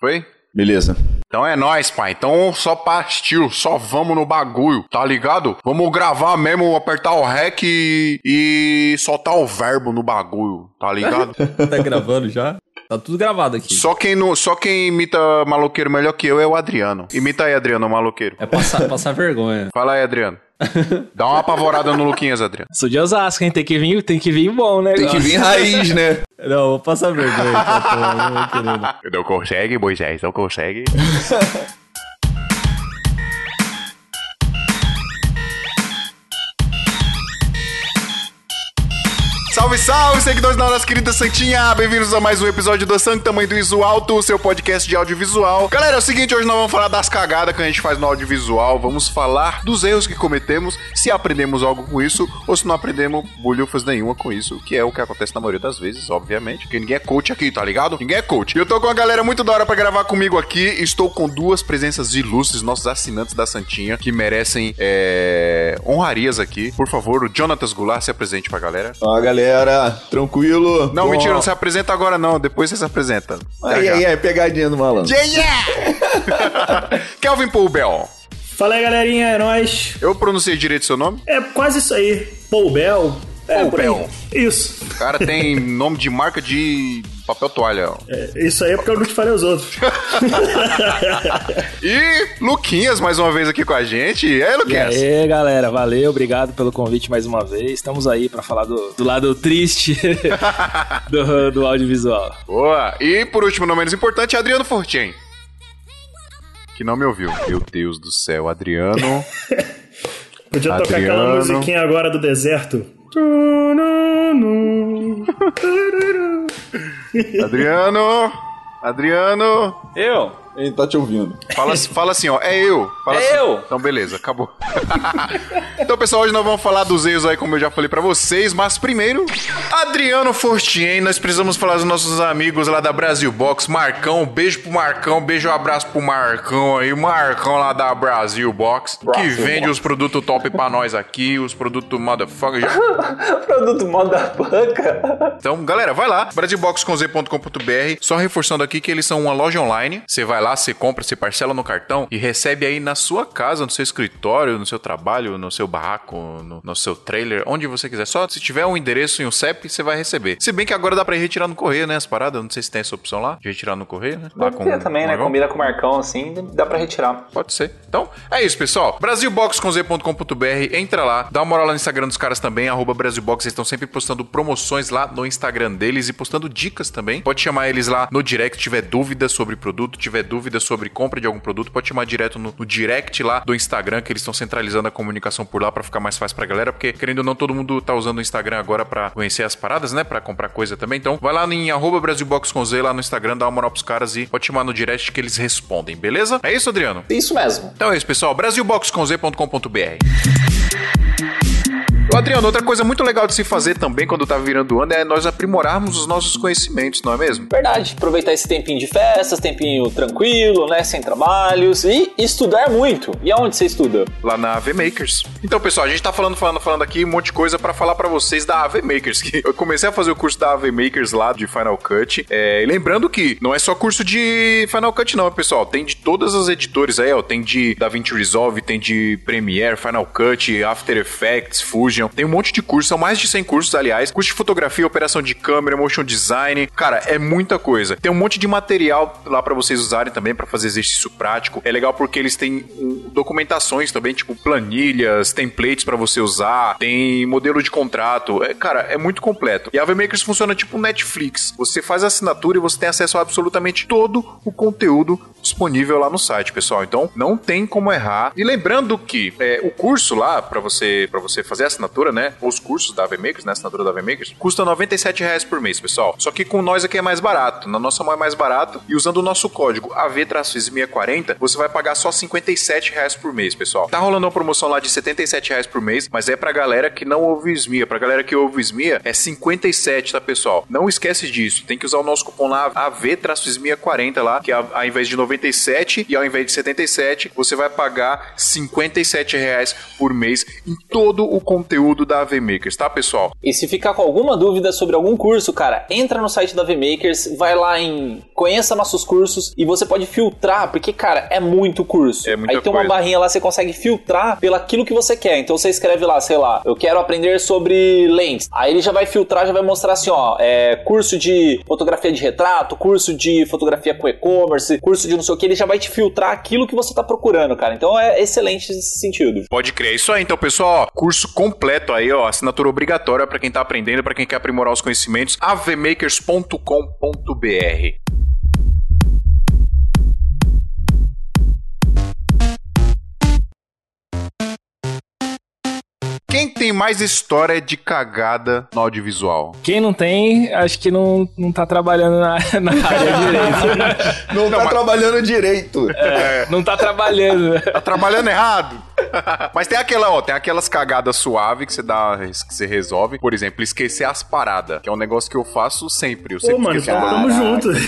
Foi? Beleza. Então é nóis, pai. Então só pastil, só vamos no bagulho, tá ligado? Vamos gravar mesmo, apertar o rec e, e soltar o verbo no bagulho, tá ligado? tá gravando já? Tá tudo gravado aqui. Só quem, não, só quem imita maloqueiro melhor que eu é o Adriano. Imita aí, Adriano, o maloqueiro. É passar, passar vergonha. Fala aí, Adriano. Dá uma apavorada no Luquinhas, Adriano. Sou de Osasco, hein? Tem que vir, tem que vir bom, né? Tem que vir raiz, né? Não, vou passar vergonha. Tá, pô, não consegue, Moisés, não consegue. Salve, salve, seguidores da nossa querida Santinha! Bem-vindos a mais um episódio do Sangue Tamanho do Iso Alto, o seu podcast de audiovisual. Galera, é o seguinte, hoje nós vamos falar das cagadas que a gente faz no audiovisual, vamos falar dos erros que cometemos, se aprendemos algo com isso, ou se não aprendemos bolhufas nenhuma com isso, que é o que acontece na maioria das vezes, obviamente, porque ninguém é coach aqui, tá ligado? Ninguém é coach. Eu tô com uma galera muito da hora pra gravar comigo aqui, estou com duas presenças ilustres, nossos assinantes da Santinha, que merecem é, honrarias aqui. Por favor, o Jonatas Goulart se apresente pra galera. Ó, galera galera. Tranquilo? Não, Bom. mentira, não se apresenta agora não. Depois você se apresenta. Aí, aí, aí, pegadinha do malandro. Yeah, yeah! Kelvin Poubel. Fala aí, galerinha, é nóis. Eu pronunciei direito seu nome? É quase isso aí. Poubel. É, Poubel. Isso. O cara tem nome de marca de papel toalha. É, isso aí é porque eu não te falei os outros. e Luquinhas mais uma vez aqui com a gente. E aí, Luquinhas? E aí, galera, valeu, obrigado pelo convite mais uma vez. Estamos aí para falar do, do, lado triste do, do audiovisual. Boa! E por último, não menos importante, Adriano Fortin. Que não me ouviu. Meu Deus do céu, Adriano. Podia Adriano. tocar aquela musiquinha agora do deserto. Adriano! Adriano! Eu? Ele tá te ouvindo. Fala, fala assim, ó, é eu. Fala é assim. eu. Então, beleza, acabou. então, pessoal, hoje nós vamos falar dos erros aí, como eu já falei para vocês, mas primeiro, Adriano Fortien, nós precisamos falar dos nossos amigos lá da Brasil Box, Marcão, beijo pro Marcão, beijo um abraço pro Marcão aí, Marcão lá da Brasil Box, Brasil que vende Box. os produtos top pra nós aqui, os produtos motherfucker. Produto motherfucker. Então, galera, vai lá, brasilbox.com.br, só reforçando aqui que eles são uma loja online, você vai lá lá, você compra, você parcela no cartão e recebe aí na sua casa, no seu escritório, no seu trabalho, no seu barraco, no, no seu trailer, onde você quiser. Só se tiver um endereço e um CEP, você vai receber. Se bem que agora dá pra ir retirar no correio, né? As paradas, não sei se tem essa opção lá, de retirar no correio, né? Lá com, também, né? Combina com o Marcão, assim, dá pra retirar. Pode ser. Então, é isso, pessoal. Brasilbox.com.br, entra lá, dá uma moral lá no Instagram dos caras também, arroba Brasilbox, eles estão sempre postando promoções lá no Instagram deles e postando dicas também. Pode chamar eles lá no direct, tiver dúvidas sobre produto, tiver dúvidas sobre compra de algum produto, pode chamar direto no, no direct lá do Instagram, que eles estão centralizando a comunicação por lá para ficar mais fácil pra galera, porque querendo ou não, todo mundo tá usando o Instagram agora para conhecer as paradas, né? Para comprar coisa também. Então, vai lá em arroba BrasilBox com Z lá no Instagram, dá uma moral pros caras e pode chamar no direct que eles respondem, beleza? É isso, Adriano? Isso mesmo. Então é isso, pessoal. brasilboxconz.com.br Adriano, outra coisa muito legal de se fazer também quando tá virando ano é nós aprimorarmos os nossos conhecimentos, não é mesmo? Verdade. Aproveitar esse tempinho de festas, tempinho tranquilo, né? Sem trabalhos e estudar muito. E aonde você estuda? Lá na AV Makers. Então, pessoal, a gente tá falando, falando, falando aqui um monte de coisa para falar para vocês da AV Makers. Que eu comecei a fazer o curso da AV Makers lá de Final Cut. É, lembrando que não é só curso de Final Cut, não, pessoal. Tem de todas as editores aí, ó. Tem de DaVinci Resolve, tem de Premiere, Final Cut, After Effects, Fusion. Tem um monte de cursos, são mais de 100 cursos, aliás. Curso de fotografia, operação de câmera, motion design. Cara, é muita coisa. Tem um monte de material lá para vocês usarem também para fazer exercício prático. É legal porque eles têm documentações também, tipo planilhas, templates para você usar, tem modelo de contrato. É, cara, é muito completo. E a VMakers funciona tipo Netflix. Você faz a assinatura e você tem acesso a absolutamente todo o conteúdo disponível lá no site, pessoal. Então, não tem como errar. E lembrando que é, o curso lá para você para você fazer a assinatura assinatura, né? Os cursos da VMakers, né? Assinatura da VMakers, custa 97 reais por mês, pessoal. Só que com nós aqui é mais barato. Na nossa mão é mais barato. E usando o nosso código AV-640, você vai pagar só 57 reais por mês, pessoal. Tá rolando uma promoção lá de 77 reais por mês, mas é pra galera que não ouve SMIA. Pra galera que ouve SMIA, é 57, tá, pessoal? Não esquece disso. Tem que usar o nosso cupom lá, AV-SMIA40 lá, que ao invés de 97 97 e ao invés de 77, você vai pagar 57 reais por mês em todo o conteúdo da AV Makers, tá, pessoal? E se ficar com alguma dúvida sobre algum curso, cara, entra no site da AV Makers, vai lá em conheça nossos cursos e você pode filtrar, porque, cara, é muito curso. É muita Aí tem coisa. uma barrinha lá, você consegue filtrar pelo aquilo que você quer. Então você escreve lá, sei lá, eu quero aprender sobre lentes. Aí ele já vai filtrar, já vai mostrar assim, ó, é, curso de fotografia de retrato, curso de fotografia com e-commerce, curso de não sei o que, ele já vai te filtrar aquilo que você tá procurando, cara. Então é excelente nesse sentido. Pode crer, é isso aí. Então, pessoal, curso completo aí, ó, assinatura obrigatória pra quem tá aprendendo, pra quem quer aprimorar os conhecimentos, avmakers.com.br. Quem tem mais história de cagada no audiovisual? Quem não tem, acho que não, não tá trabalhando na, na área direito. Não, tá trabalhando direito. Não tá trabalhando. Tá trabalhando errado. Mas tem aquela, ó, tem aquelas cagadas suaves que você dá, que você resolve. Por exemplo, esquecer as paradas, que é um negócio que eu faço sempre. Eu Pô, sempre mano, esqueço as tamo junto.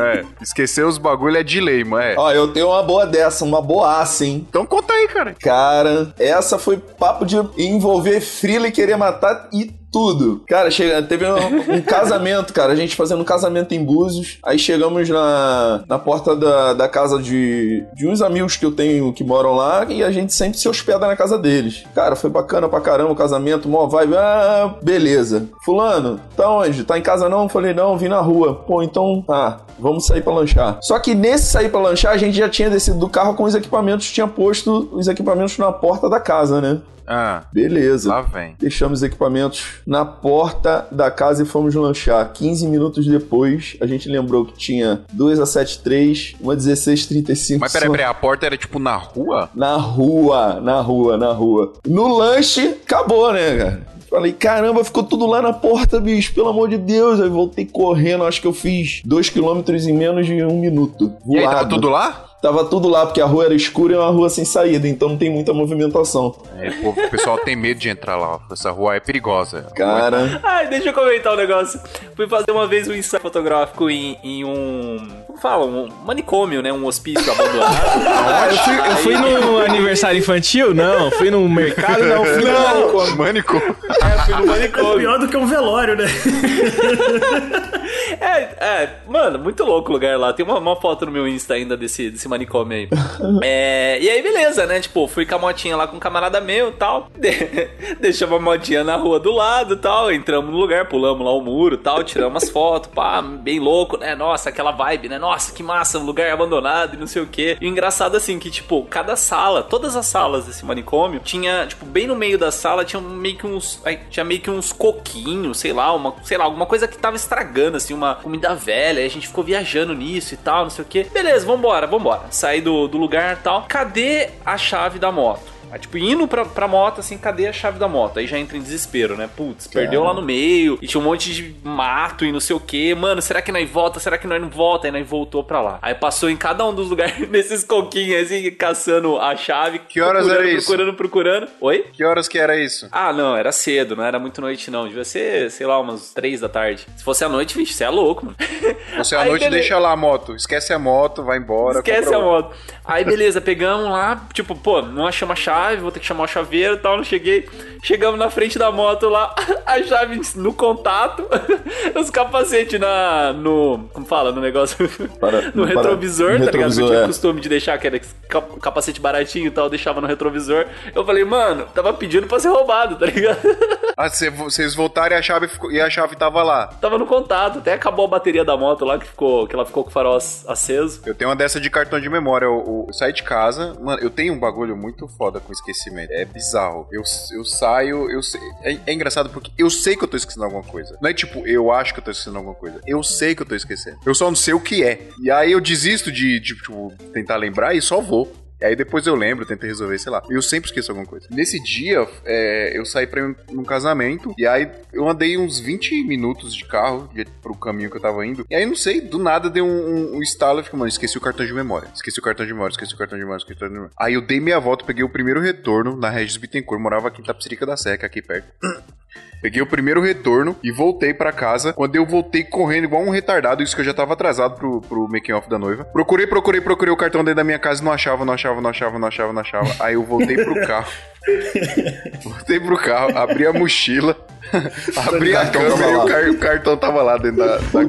É, esquecer os bagulho é de lei, mano. É. Ó, eu tenho uma boa dessa, uma boaça, hein? Então conta aí, cara. Cara, essa foi papo de envolver frila e querer matar e tudo. Cara, chega, teve um, um casamento, cara. A gente fazendo um casamento em Búzios. Aí chegamos na, na porta da, da casa de, de uns amigos que eu tenho que moram lá e a gente sempre se hospeda na casa deles. Cara, foi bacana pra caramba o casamento, mó vibe. Ah, beleza. Fulano, tá onde? Tá em casa não? Falei, não, vim na rua. Pô, então, ah, vamos sair pra lanchar. Só que nesse sair pra lanchar, a gente já tinha descido do carro com os equipamentos, tinha posto os equipamentos na porta da casa, né? Ah, Beleza. lá vem. Deixamos os equipamentos na porta da casa e fomos lanchar. 15 minutos depois, a gente lembrou que tinha duas A73, uma 1635. Mas peraí, peraí, a porta era tipo na rua? Na rua, na rua, na rua. No lanche, acabou, né, cara? Falei, caramba, ficou tudo lá na porta, bicho, pelo amor de Deus. Aí voltei correndo, acho que eu fiz dois quilômetros em menos de um minuto. E aí, tava Voado. tudo lá? Tava tudo lá, porque a rua era escura e é uma rua sem saída, então não tem muita movimentação. É, pô, o pessoal tem medo de entrar lá. ó. Essa rua é perigosa. Cara, Ai, deixa eu comentar um negócio. Fui fazer uma vez um ensaio fotográfico em, em um. Como fala? Um manicômio, né? Um hospício abandonado. Ah, eu fui, eu fui no aniversário infantil? Não. Fui no mercado? Não. Fui no manicômio. Mânico. É, fui no manicômio. Pior do que um velório, né? É, é, mano, muito louco o lugar lá. Tem uma, uma foto no meu Insta ainda desse, desse manicômio aí. É, e aí, beleza, né? Tipo, fui com a motinha lá com um camarada meu e tal. De, deixamos a motinha na rua do lado e tal. Entramos no lugar, pulamos lá o muro e tal. Tiramos as fotos, pá, bem louco, né? Nossa, aquela vibe, né? Nossa, que massa, um lugar abandonado e não sei o quê. E o engraçado assim que, tipo, cada sala, todas as salas desse manicômio, tinha, tipo, bem no meio da sala tinha meio que uns. Tinha meio que uns coquinhos, sei lá, uma, sei lá, alguma coisa que tava estragando, assim, uma comida velha. A gente ficou viajando nisso e tal, não sei o quê. Beleza, vambora, vambora. Saí do, do lugar tal. Cadê a chave da moto? Aí, tipo, indo pra, pra moto, assim, cadê a chave da moto? Aí já entra em desespero, né? Putz, perdeu lá no meio, e tinha um monte de mato e não sei o que. Mano, será que nós volta? Será que nós não volta? Aí nós voltou pra lá. Aí passou em cada um dos lugares, nesses coquinhos, assim, caçando a chave. Que horas era isso? Procurando, procurando. Oi? Que horas que era isso? Ah, não, era cedo, não era muito noite, não. Devia ser, sei lá, umas três da tarde. Se fosse à noite, vixe, você é louco, mano. Você à noite beleza. deixa lá a moto. Esquece a moto, vai embora. Esquece a outra. moto. Aí, beleza, pegamos lá, tipo, pô, não achamos a chave, vou ter que chamar o chaveiro e tal, não cheguei. Chegamos na frente da moto lá, a chave no contato, os capacetes na, no, como fala, no negócio, Para- no para- retrovisor, no tá ligado? Eu retrovisor, tinha é. costume de deixar aquele cap- capacete baratinho e tal, eu deixava no retrovisor. Eu falei, mano, tava pedindo pra ser roubado, tá ligado? Ah, cê- vocês voltaram e a chave, ficou- e a chave tava lá. tava no contato, até acabou a bateria da moto lá, que, ficou, que ela ficou com o farol ac- aceso. Eu tenho uma dessa de cartão de memória. Eu, eu saí de casa. Mano, eu tenho um bagulho muito foda com esquecimento. É bizarro. Eu, eu saio, eu sei. É, é engraçado porque eu sei que eu tô esquecendo alguma coisa. Não é tipo, eu acho que eu tô esquecendo alguma coisa. Eu sei que eu tô esquecendo. Eu só não sei o que é. E aí eu desisto de, de tipo, tentar lembrar e só vou. E aí depois eu lembro, tento resolver, sei lá. Eu sempre esqueço alguma coisa. Nesse dia, é, eu saí pra num casamento. E aí eu andei uns 20 minutos de carro de, pro caminho que eu tava indo. E aí, não sei, do nada deu um, um, um estalo. Eu fiquei, mano, esqueci o cartão de memória. Esqueci o cartão de memória, esqueci o cartão de memória, esqueci o cartão de memória. Aí eu dei meia volta, peguei o primeiro retorno na Regis Bittencourt. Morava aqui em Tapsirica da Seca, aqui perto. Peguei o primeiro retorno e voltei pra casa. Quando eu voltei correndo igual um retardado, isso que eu já tava atrasado pro, pro making off da noiva. Procurei, procurei, procurei o cartão dentro da minha casa e não achava, não achava, não achava, não achava, não achava. Aí eu voltei pro carro. voltei pro carro, abri a mochila. abri a câmera e o, car o, cartão tava lá dentro da, da.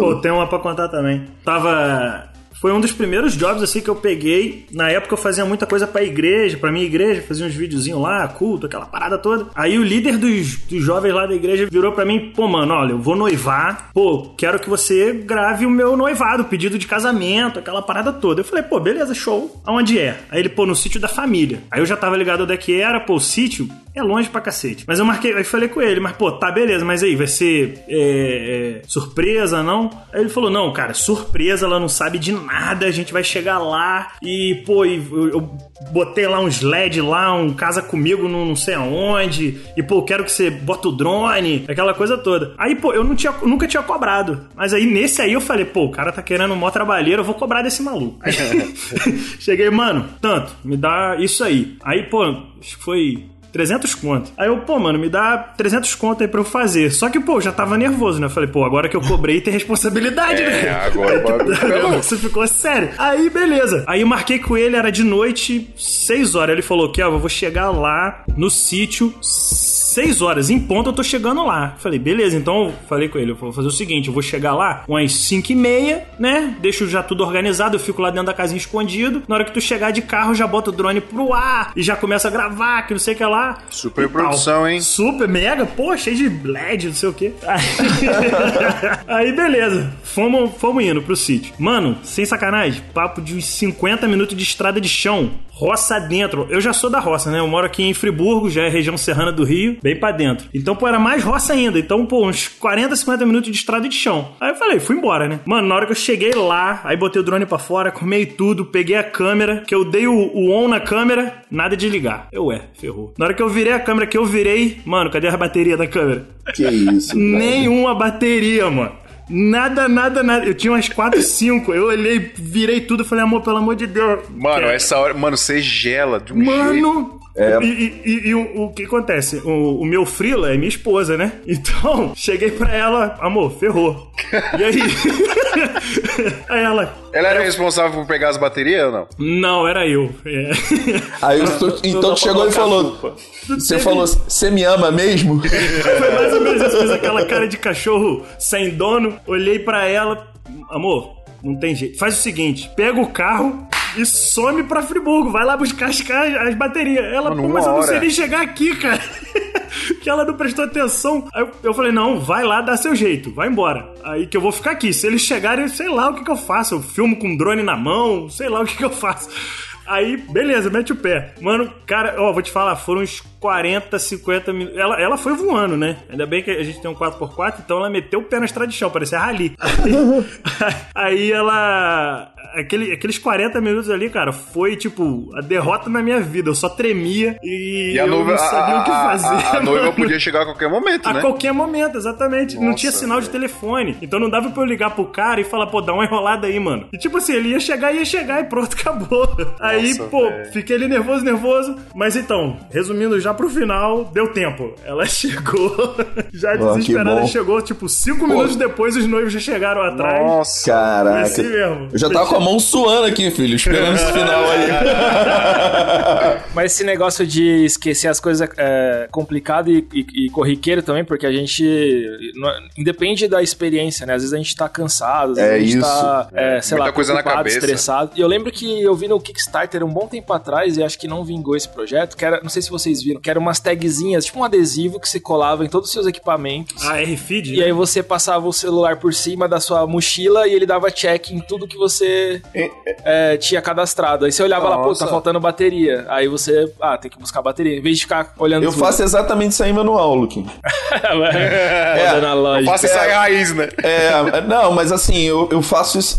Pô, tem uma pra contar também. Tava foi um dos primeiros jobs assim que eu peguei. Na época eu fazia muita coisa pra igreja, pra minha igreja, fazia uns videozinhos lá, culto, aquela parada toda. Aí o líder dos, dos jovens lá da igreja virou pra mim, pô, mano, olha, eu vou noivar, pô, quero que você grave o meu noivado, pedido de casamento, aquela parada toda. Eu falei, pô, beleza, show. Aonde é? Aí ele, pô, no sítio da família. Aí eu já tava ligado onde é que era, pô, o sítio é longe pra cacete. Mas eu marquei, aí falei com ele, mas pô, tá beleza, mas aí vai ser é, é, surpresa, não? Aí ele falou, não, cara, surpresa, ela não sabe de nada nada, a gente vai chegar lá e, pô, eu, eu botei lá uns LED lá, um casa comigo no não sei aonde, e, pô, quero que você bota o drone, aquela coisa toda. Aí, pô, eu não tinha, nunca tinha cobrado. Mas aí, nesse aí, eu falei, pô, o cara tá querendo um mó trabalheiro, eu vou cobrar desse maluco. Aí, cheguei, mano, tanto, me dá isso aí. Aí, pô, acho que foi 300 conto. Aí eu, pô, mano, me dá 300 conto aí pra eu fazer. Só que, pô, eu já tava nervoso, né? Eu falei, pô, agora que eu cobrei tem responsabilidade, é, né? agora Você ficou sério. Aí, beleza. Aí eu marquei com ele, era de noite, 6 horas. Ele falou, que eu vou chegar lá no sítio 6 horas em ponto eu tô chegando lá. Falei, beleza, então falei com ele, eu vou fazer o seguinte, eu vou chegar lá umas 5 e meia, né? Deixo já tudo organizado, eu fico lá dentro da casinha escondido. Na hora que tu chegar de carro, já bota o drone pro ar e já começa a gravar, que não sei o que lá. Super produção, hein? Super, mega, pô, cheio de LED, não sei o que. Aí, aí beleza, fomos, fomos indo pro sítio. Mano, sem sacanagem, papo de uns 50 minutos de estrada de chão roça dentro. Eu já sou da roça, né? Eu moro aqui em Friburgo, já é região serrana do Rio, bem para dentro. Então, pô, era mais roça ainda. Então, pô, uns 40, 50 minutos de estrada de chão. Aí eu falei, fui embora, né? Mano, na hora que eu cheguei lá, aí botei o drone para fora, comei tudo, peguei a câmera, que eu dei o, o on na câmera, nada de ligar. Eu, é, ferrou. Na hora que eu virei a câmera, que eu virei, mano, cadê a bateria da câmera? Que isso? Nenhuma bateria, mano. Nada, nada, nada. Eu tinha umas 4, 5. Eu olhei, virei tudo e falei, amor, pelo amor de Deus. Mano, essa hora. Mano, você gela de um mano, jeito. É. E, e, e, e o, o, que acontece? O, o, meu frila é minha esposa, né? Então, cheguei pra ela, amor, ferrou. E aí? aí ela. Ela era eu... responsável por pegar as baterias ou não? Não, era eu. É. Aí tô, então tu chegou e falou. Você falou, você me ama mesmo? Foi mais ou menos isso. Fiz aquela cara de cachorro sem dono, olhei pra ela, amor, não tem jeito. Faz o seguinte: pega o carro e some pra Friburgo. Vai lá buscar as, as baterias. Ela, Mano, pô, mas eu não sei nem chegar aqui, cara. que ela não prestou atenção. Aí eu falei, não, vai lá, dá seu jeito, vai embora. Aí que eu vou ficar aqui. Se eles chegarem, sei lá o que, que eu faço. Eu filmo com um drone na mão, sei lá o que, que eu faço. Aí, beleza, mete o pé. Mano, cara, ó, vou te falar, foram uns 40, 50 minutos. Ela, ela foi voando, né? Ainda bem que a gente tem um 4x4, então ela meteu o pé na estrada de chão, parecia rali. Aí, aí ela aquele, aqueles 40 minutos ali, cara, foi tipo a derrota na minha vida. Eu só tremia e, e a eu não sabia a, o que fazer. A, a, noiva podia chegar a qualquer momento, a né? A qualquer momento, exatamente. Nossa, não tinha sinal de telefone. Então não dava pra eu ligar pro cara e falar, pô, dá uma enrolada aí, mano. E tipo assim, ele ia chegar, ia chegar e pronto, acabou. Nossa, aí, pô, véio. fiquei ali nervoso, nervoso. Mas então, resumindo já pro final, deu tempo. Ela chegou, já desesperada, chegou, tipo, cinco pô. minutos depois os noivos já chegaram atrás. Nossa, caraca. Assim mesmo. Eu já tava com a mão suando aqui filho, esperando esse final aí. Mas esse negócio de esquecer as coisas é complicado e, e, e, corriqueiro também, porque a gente. Independe da experiência, né? Às vezes a gente tá cansado, às vezes é a gente isso. tá, é, sei Muita lá, coisa na cabeça. estressado. E eu lembro que eu vi no Kickstarter um bom tempo atrás, e acho que não vingou esse projeto, que era, não sei se vocês viram, que era umas tagzinhas, tipo um adesivo que você colava em todos os seus equipamentos. Ah, R-Feed? E né? aí você passava o celular por cima da sua mochila e ele dava check em tudo que você. É, é, tinha cadastrado. Aí você olhava Nossa. lá, pô, tá faltando bateria. Aí você, ah, tem que buscar bateria. Em vez de ficar olhando. Eu faço exatamente isso aí manual, Luke. é, é, eu faço isso aí raiz, né? É, não, mas assim, eu, eu faço isso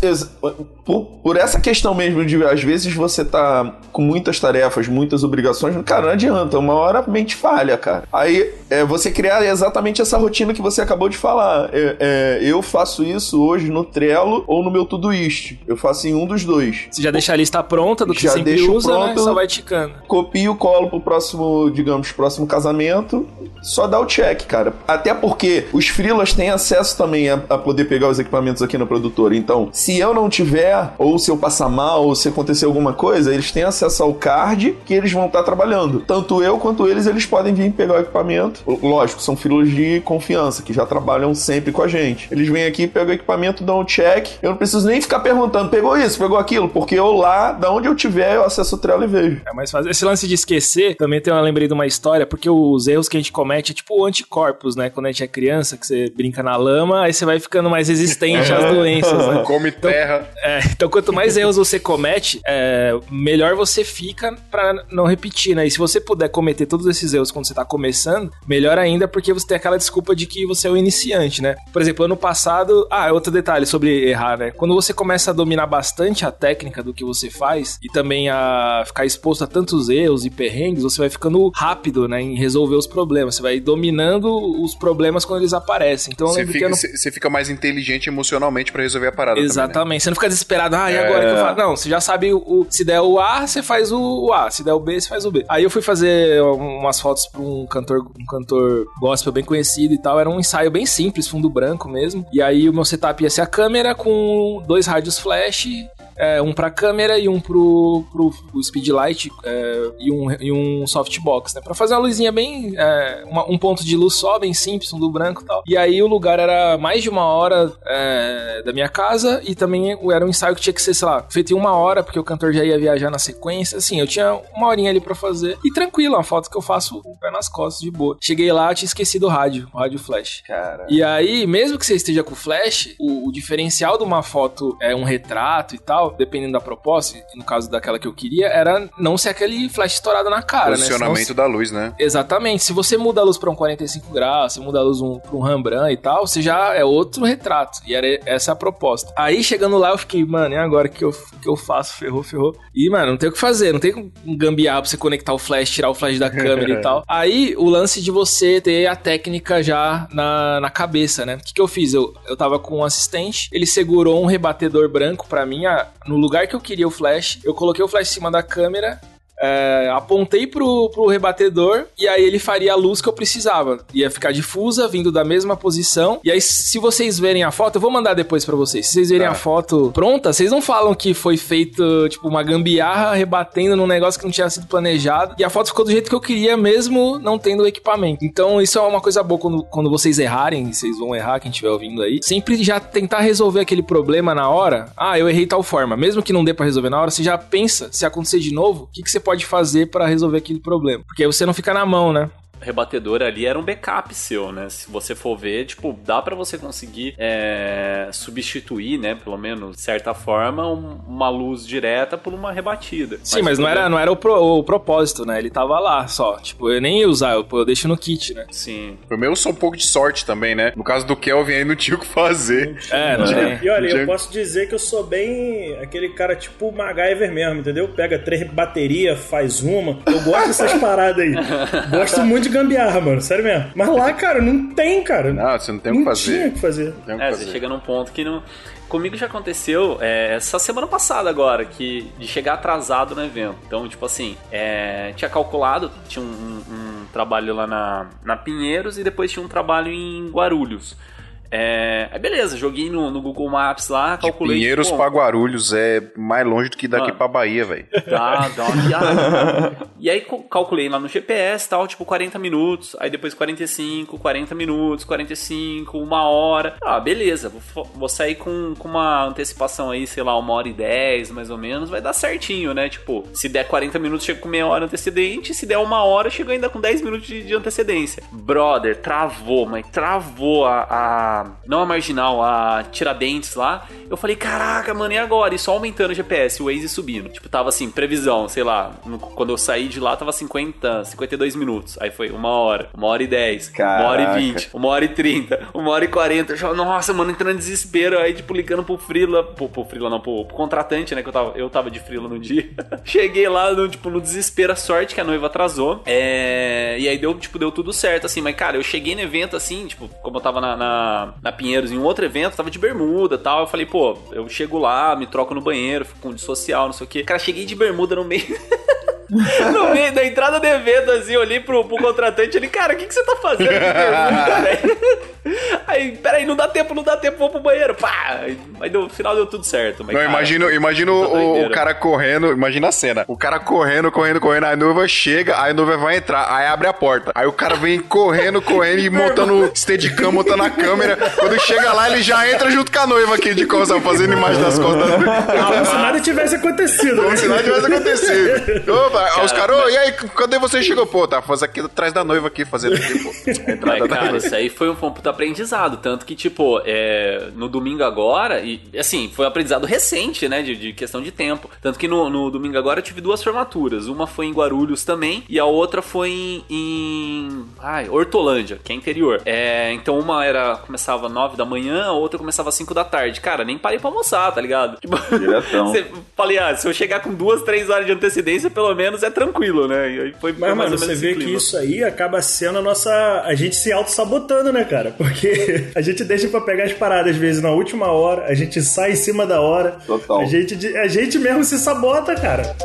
por, por, essa questão mesmo de às vezes você tá com muitas tarefas, muitas obrigações, cara, não adianta, uma hora a mente falha, cara. Aí é você criar exatamente essa rotina que você acabou de falar. É, é, eu faço isso hoje no Trello ou no meu Todoist. Eu faço em um dos dois. Você já deixa a lista pronta do que já você sempre usa, né? pronto, né? Só vai ticando. Copio, colo pro próximo, digamos, próximo casamento. Só dá o check, cara. Até porque os freelas têm acesso também a, a poder pegar os equipamentos aqui no produtor. Então, se eu não tiver, ou se eu passar mal, ou se acontecer alguma coisa, eles têm acesso ao card que eles vão estar trabalhando. Tanto eu quanto eles, eles podem vir pegar o equipamento. Lógico, são freelas de confiança, que já trabalham sempre com a gente. Eles vêm aqui, pegam o equipamento, dão o check. Eu não preciso nem ficar perguntando, pegou isso, pegou aquilo, porque eu lá, da onde eu tiver, eu acesso o Trello e vejo. É mais fácil. Esse lance de esquecer, também tem uma lembrei de uma história, porque os erros que a gente comete é tipo o anticorpos, né? Quando a gente é criança, que você brinca na lama, aí você vai ficando mais resistente às doenças, né? Come então, terra. É, então, quanto mais erros você comete, é, melhor você fica para não repetir, né? E se você puder cometer todos esses erros quando você tá começando, melhor ainda, porque você tem aquela desculpa de que você é o iniciante, né? Por exemplo, ano passado. Ah, outro detalhe sobre errar, né? Quando você começa a dominar bastante a técnica do que você faz e também a ficar exposto a tantos erros e perrengues, você vai ficando rápido, né? Em resolver os problemas. Você vai dominando os problemas quando eles aparecem. Então, você fica, você fica mais inteligente emocionalmente para resolver a parada. Exatamente. Também, né? Você não fica desesperado, ah, e agora é... que eu faço? Não, você já sabe o, se der o A, você faz o A. Se der o B, você faz o B. Aí eu fui fazer umas fotos pra um cantor, um cantor gospel bem conhecido e tal. Era um ensaio bem simples, fundo branco mesmo. E aí o meu setup ia ser a câmera com dois rádios flash é, um pra câmera e um pro, pro, pro speedlight é, e, um, e um softbox, né? Pra fazer uma luzinha bem. É, uma, um ponto de luz só, bem simples, um do branco e tal. E aí o lugar era mais de uma hora é, da minha casa e também era um ensaio que tinha que ser, sei lá, feito em uma hora, porque o cantor já ia viajar na sequência. Assim, eu tinha uma horinha ali pra fazer. E tranquilo, uma foto que eu faço com o pé nas costas, de boa. Cheguei lá, tinha esquecido o rádio, o rádio flash. Cara. E aí, mesmo que você esteja com flash, o, o diferencial de uma foto é um retrato e tal dependendo da proposta, no caso daquela que eu queria, era não ser aquele flash estourado na cara, né? Posicionamento né? da luz, né? Exatamente. Se você muda a luz para um 45 graus, você muda a luz um, pra um Rembrandt e tal, você já é outro retrato. E era essa a proposta. Aí, chegando lá, eu fiquei, mano, e agora que eu, que eu faço? Ferrou, ferrou. E, mano, não tem o que fazer, não tem um gambiarra pra você conectar o flash, tirar o flash da câmera e tal. Aí, o lance de você ter a técnica já na, na cabeça, né? O que, que eu fiz? Eu, eu tava com um assistente, ele segurou um rebatedor branco para mim, a, no lugar que eu queria o flash, eu coloquei o flash em cima da câmera é, apontei pro, pro rebatedor e aí ele faria a luz que eu precisava. Ia ficar difusa, vindo da mesma posição. E aí, se vocês verem a foto, eu vou mandar depois para vocês. Se vocês verem tá. a foto pronta, vocês não falam que foi feito, tipo, uma gambiarra rebatendo num negócio que não tinha sido planejado. E a foto ficou do jeito que eu queria, mesmo não tendo o equipamento. Então, isso é uma coisa boa quando, quando vocês errarem, vocês vão errar, quem estiver ouvindo aí. Sempre já tentar resolver aquele problema na hora. Ah, eu errei tal forma. Mesmo que não dê para resolver na hora, você já pensa, se acontecer de novo, o que, que você pode pode fazer para resolver aquele problema. Porque aí você não fica na mão, né? Rebatedor ali era um backup seu, né? Se você for ver, tipo, dá para você conseguir é, substituir, né? Pelo menos, de certa forma, um, uma luz direta por uma rebatida. Sim, mas, mas não, era, não era o, pro, o, propósito, né? Ele tava lá só. Tipo, eu nem ia usar, eu, eu deixo no kit, né? Sim. O meu só um pouco de sorte também, né? No caso do Kelvin aí não tinha o que fazer. É, não tinha. E olha, eu posso dizer que eu sou bem aquele cara tipo MacGyver mesmo, entendeu? Pega três baterias, faz uma. Eu gosto dessas paradas aí. Gosto muito de gambiarra, mano. Sério mesmo. Mas lá, cara, não tem, cara. Não, você não tem o que fazer. Tinha que fazer. é, que fazer. você chega num ponto que não. Comigo já aconteceu é, essa semana passada agora, que de chegar atrasado no evento. Então, tipo assim, é, tinha calculado, tinha um, um, um trabalho lá na, na Pinheiros e depois tinha um trabalho em Guarulhos. É, aí beleza, joguei no, no, Google Maps lá, calculei. De Pinheiros pra Guarulhos é mais longe do que daqui mano, pra Bahia, velho. Dá, dá uma viagem. e aí calculei lá no GPS tal, tipo 40 minutos, aí depois 45, 40 minutos, 45, uma hora. Ah, beleza, vou, vou sair com, com uma antecipação aí, sei lá, uma hora e 10 mais ou menos, vai dar certinho, né? Tipo, se der 40 minutos, chega com meia hora antecedente, se der uma hora, chega ainda com 10 minutos de, de antecedência. Brother, travou, mas travou a, a não a marginal, a Tiradentes lá. Eu falei, caraca, mano, e agora? E só aumentando o GPS, o Waze subindo. Tipo, tava assim, previsão, sei lá. No, quando eu saí de lá, tava 50, 52 minutos. Aí foi uma hora, uma hora e 10, caraca. uma hora e 20, uma hora e 30, uma hora e 40. Eu, nossa, mano, entrando em desespero. Aí, tipo, ligando pro Frila, pro, pro Frila não, pro, pro, contratante, né? Que eu tava, eu tava de Frila no dia. Cheguei lá, no, tipo, no desespero, a sorte que a noiva atrasou. É... E aí deu, tipo, deu tudo certo, assim. Mas, cara, eu cheguei no evento, assim, tipo, como eu tava na, na na, na Pinheiros em um outro evento, tava de bermuda e tal. Eu falei, pô, eu chego lá, me troco no banheiro, fico com de social, não sei o quê. Cara, cheguei de bermuda no meio. no meio da entrada do evento, assim, eu olhei pro, pro contratante e ele, cara, o que, que você tá fazendo de bermuda, velho? Aí, peraí, não dá tempo, não dá tempo, vou pro banheiro. Pá! Aí no final deu tudo certo. Mas, não, cara, imagino, imagino o, o, cara correndo, imagina a cena. O cara correndo, correndo, correndo, aí a noiva chega, aí a noiva vai entrar, aí abre a porta. Aí o cara vem correndo, correndo e montando steadicam, montando a câmera. Quando chega lá, ele já entra junto com a noiva aqui de costas, fazendo imagem das costas. Como se nada tivesse acontecido. Como se nada tivesse acontecido. Opa, cara, os caras, mas... e aí, cadê você chegou? Pô, tá fazendo aqui atrás da noiva aqui, fazendo aqui, pô. Entrada é, cara, isso aí foi um, foi um puta aprendizado. Tanto que, tipo, é, no domingo agora, e assim, foi um aprendizado recente, né? De, de questão de tempo. Tanto que no, no, domingo agora eu tive duas formaturas. Uma foi em Guarulhos também, e a outra foi em. em ai, Hortolândia, que é interior. É, então uma era. Começava nove da manhã, a outra começava às 5 da tarde. Cara, nem parei pra almoçar, tá ligado? Tipo, você, falei, ah, se eu chegar com duas, três horas de antecedência, pelo menos é tranquilo, né? E aí foi, Mas, mano, você vê que isso aí acaba sendo a nossa. a gente se auto-sabotando, né, cara? Porque a gente deixa pra pegar as paradas às vezes na última hora, a gente sai em cima da hora. Total. A gente, a gente mesmo se sabota, cara.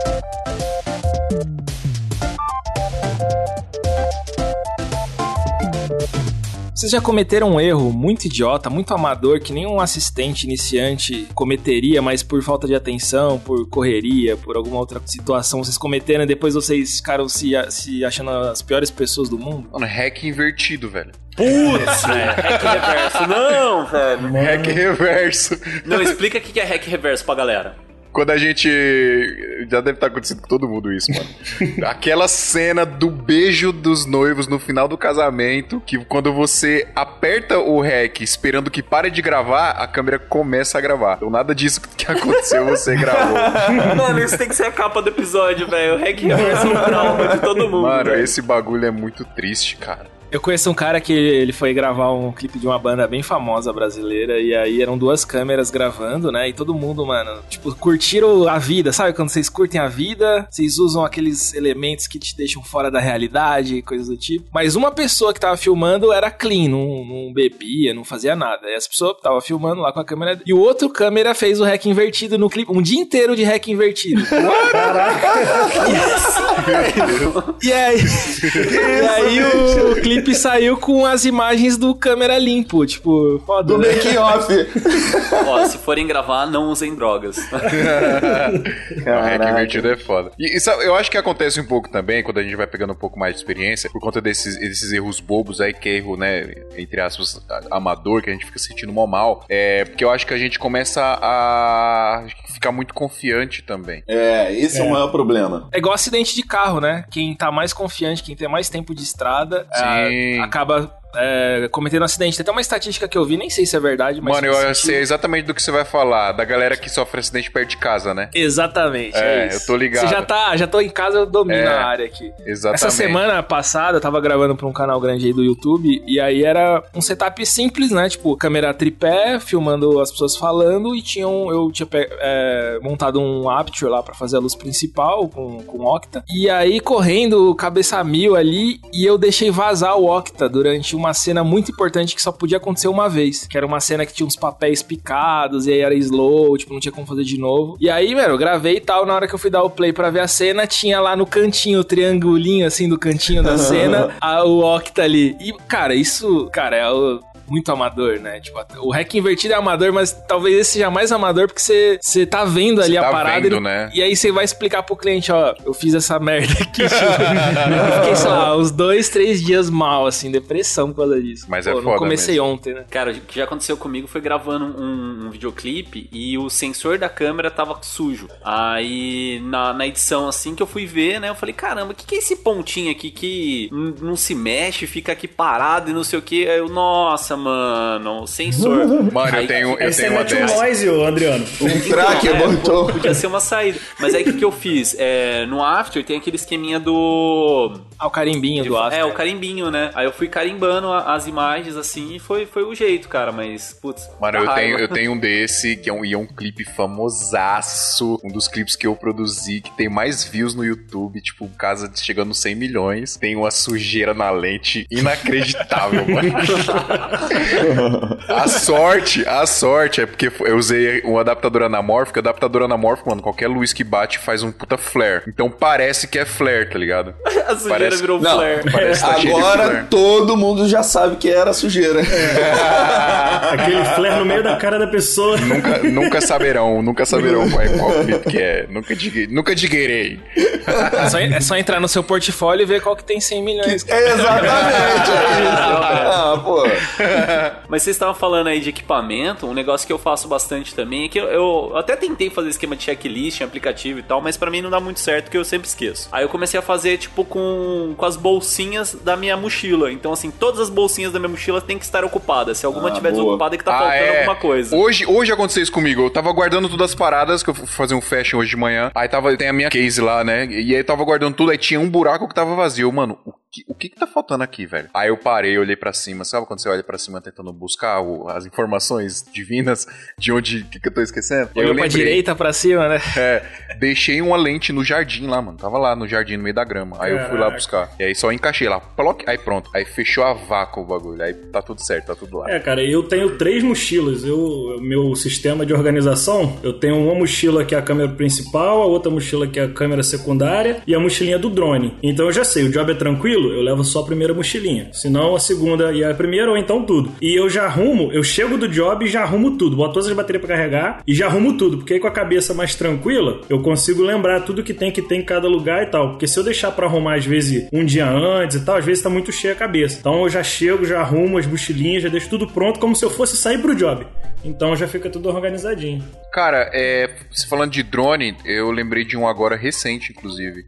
Vocês já cometeram um erro muito idiota, muito amador, que nenhum assistente iniciante cometeria, mas por falta de atenção, por correria, por alguma outra situação, vocês cometeram e depois vocês ficaram se, se achando as piores pessoas do mundo? Mano, hack invertido, velho. Putz, é, hack reverso. Não, velho. Hack reverso. Não, explica o que é hack reverso pra galera quando a gente. Já deve estar acontecendo com todo mundo isso, mano. Aquela cena do beijo dos noivos no final do casamento, que quando você aperta o REC esperando que pare de gravar, a câmera começa a gravar. Então nada disso que aconteceu você gravou. Mano, isso tem que ser a capa do episódio, velho. O REC é um trauma de todo mundo. Mano, véio. esse bagulho é muito triste, cara. Eu conheço um cara que ele foi gravar um clipe de uma banda bem famosa brasileira e aí eram duas câmeras gravando, né? E todo mundo, mano, tipo, curtiram a vida, sabe? Quando vocês curtem a vida, vocês usam aqueles elementos que te deixam fora da realidade, coisas do tipo. Mas uma pessoa que tava filmando era clean, não, não bebia, não fazia nada. E essa pessoa tava filmando lá com a câmera e o outro câmera fez o rec invertido no clipe, um dia inteiro de rec invertido. Caraca! e aí, e aí o clipe clipe saiu com as imagens do câmera limpo, tipo, foda. Do né? making off. Ó, se forem gravar, não usem drogas. é que invertido é foda. E isso, eu acho que acontece um pouco também, quando a gente vai pegando um pouco mais de experiência, por conta desses, desses erros bobos aí, que é erro, né, entre aspas, amador, que a gente fica sentindo mal mal. É, porque eu acho que a gente começa a ficar muito confiante também. É, esse é, é o maior problema. É igual acidente de carro, né? Quem tá mais confiante, quem tem mais tempo de estrada, é, acaba é, cometendo um acidente. Tem até uma estatística que eu vi, nem sei se é verdade, mas. Mano, eu sei exatamente do que você vai falar. Da galera que sofre acidente perto de casa, né? Exatamente. É, é eu tô ligado. Você já tá, já tô em casa, eu domino é, a área aqui. Exatamente. Essa semana passada, eu tava gravando pra um canal grande aí do YouTube, e aí era um setup simples, né? Tipo, câmera tripé, filmando as pessoas falando, e tinha um, eu tinha é, montado um Aperture lá pra fazer a luz principal com, com Octa. E aí, correndo, cabeça mil ali, e eu deixei vazar o Octa durante uma cena muito importante que só podia acontecer uma vez. Que era uma cena que tinha uns papéis picados e aí era slow, tipo, não tinha como fazer de novo. E aí, mano, eu gravei e tal. Na hora que eu fui dar o play pra ver a cena, tinha lá no cantinho, o triangulinho assim do cantinho da cena, a, o Octa ali. E, cara, isso, cara, é o muito amador, né? Tipo, o hack invertido é amador, mas talvez esse seja mais amador porque você, você tá vendo ali a tá parada. Vendo, e, né? e aí você vai explicar pro cliente, ó, eu fiz essa merda aqui. Tipo, eu fiquei, sei lá, uns dois, três dias mal, assim, depressão por causa disso. Mas é Pô, é foda não comecei mesmo. ontem, né? Cara, o que já aconteceu comigo foi gravando um, um, videoclipe e o sensor da câmera tava sujo. Aí, na, na edição, assim, que eu fui ver, né, eu falei, caramba, o que, que é esse pontinho aqui que não se mexe, fica aqui parado e não sei o que? Aí eu, nossa, mano, o sensor. Mano, eu tenho, eu aí tenho uma um noise, Adriano. Um tracker, então, botou. É, podia ser uma saída. Mas aí o que, que eu fiz? É, no After tem aquele esqueminha do. Ah, o carimbinho do After. É, o carimbinho, né? Aí eu fui carimbando as imagens assim e foi, foi o jeito, cara. Mas, putz. Mano, eu tenho, eu tenho um desse que é um, e é um clipe famosaço. Um dos clipes que eu produzi que tem mais views no YouTube. Tipo, casa chegando 100 milhões. Tem uma sujeira na lente inacreditável, mano. a sorte, a sorte é porque eu usei um adaptador anamórfico. Adaptador anamórfico, mano, qualquer luz que bate faz um puta flare. Então parece que é flare, tá ligado? a sujeira parece... virou Não, flare. Parece tá Agora todo mundo já sabe que era sujeira. É. Aquele flare no meio da cara da pessoa. Nunca, nunca saberão, nunca saberão qual, é, qual que é. Nunca, digue, nunca digueirei. É só, é só, entrar no seu portfólio e ver qual que tem 100 milhões. Que, é exatamente. é ah, pô. Mas vocês estavam falando aí de equipamento, um negócio que eu faço bastante também é que eu, eu até tentei fazer esquema de checklist em aplicativo e tal, mas para mim não dá muito certo porque eu sempre esqueço. Aí eu comecei a fazer, tipo, com, com as bolsinhas da minha mochila. Então, assim, todas as bolsinhas da minha mochila tem que estar ocupadas. Se alguma ah, tiver boa. desocupada é que tá ah, faltando é. alguma coisa. Hoje, hoje aconteceu isso comigo. Eu tava guardando todas as paradas, que eu fui fazer um fashion hoje de manhã. Aí tava, tem a minha case lá, né? E aí eu tava guardando tudo, aí tinha um buraco que tava vazio. Mano, o o que que tá faltando aqui, velho? Aí eu parei, olhei para cima. Sabe quando você olha para cima tentando buscar o, as informações divinas de onde que, que eu tô esquecendo? Olhou pra direita, pra cima, né? É, deixei uma lente no jardim lá, mano. Tava lá no jardim, no meio da grama. Aí Caraca. eu fui lá buscar. E aí só encaixei lá, ploc, aí pronto. Aí fechou a vácuo o bagulho. Aí tá tudo certo, tá tudo lá. É, cara, eu tenho três mochilas. Eu, meu sistema de organização, eu tenho uma mochila que é a câmera principal, a outra mochila que é a câmera secundária e a mochilinha do drone. Então eu já sei, o job é tranquilo, eu levo só a primeira mochilinha. Senão a segunda e a primeira ou então tudo. E eu já arrumo, eu chego do job e já arrumo tudo. Boto todas as baterias para carregar e já arrumo tudo. Porque aí com a cabeça mais tranquila, eu consigo lembrar tudo que tem que ter em cada lugar e tal. Porque se eu deixar para arrumar às vezes um dia antes e tal, às vezes tá muito cheia a cabeça. Então eu já chego, já arrumo as mochilinhas, já deixo tudo pronto como se eu fosse sair pro job. Então já fica tudo organizadinho. Cara, é, falando de drone, eu lembrei de um agora recente, inclusive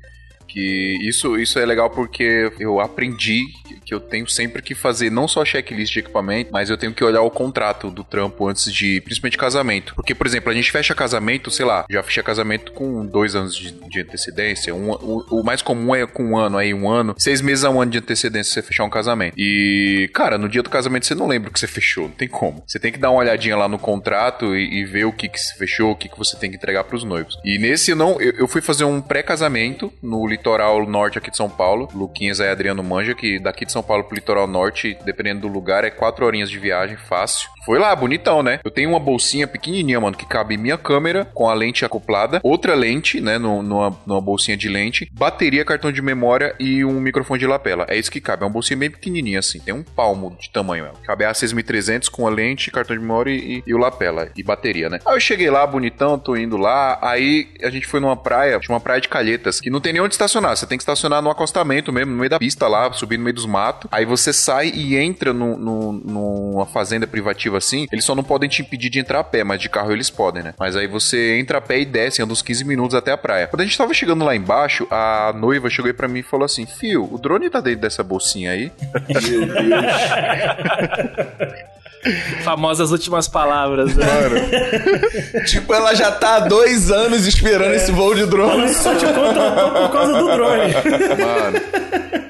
que isso, isso é legal porque eu aprendi que eu tenho sempre que fazer não só checklist de equipamento, mas eu tenho que olhar o contrato do trampo antes de, principalmente casamento. Porque, por exemplo, a gente fecha casamento, sei lá, já fecha casamento com dois anos de, de antecedência. Um, o, o, mais comum é com um ano, aí um ano, seis meses a um ano de antecedência você fechar um casamento. E, cara, no dia do casamento você não lembra o que você fechou, não tem como. Você tem que dar uma olhadinha lá no contrato e, e ver o que, que se fechou, o que, que você tem que entregar para os noivos. E nesse não, eu, eu fui fazer um pré-casamento no litoral norte aqui de São Paulo. Luquinhas aí, Adriano Manja, que daqui de São Paulo pro litoral norte, dependendo do lugar, é quatro horinhas de viagem, fácil. Foi lá, bonitão, né? Eu tenho uma bolsinha pequenininha, mano, que cabe minha câmera com a lente acoplada, outra lente, né, no, numa, numa bolsinha de lente, bateria, cartão de memória e um microfone de lapela. É isso que cabe. É uma bolsinha bem pequenininha, assim. Tem um palmo de tamanho, mesmo. Cabe a 6300 com a lente, cartão de memória e, e, o lapela. E bateria, né? Aí eu cheguei lá, bonitão, tô indo lá. Aí a gente foi numa praia, uma praia de calhetas, que não tem nem onde estacionar. Você tem que estacionar no acostamento mesmo, no meio da pista lá, subir no meio dos matos. Aí você sai e entra no, no, numa fazenda privativa assim, eles só não podem te impedir de entrar a pé, mas de carro eles podem, né? Mas aí você entra a pé e desce, anda uns 15 minutos até a praia. Quando a gente tava chegando lá embaixo, a noiva chegou aí pra mim e falou assim: Fio, o drone tá dentro dessa bolsinha aí? Meu Deus. Famosas últimas palavras, né? Mano. tipo, ela já tá há dois anos esperando é. esse voo de drone. Só te contratou por causa do drone. Mano.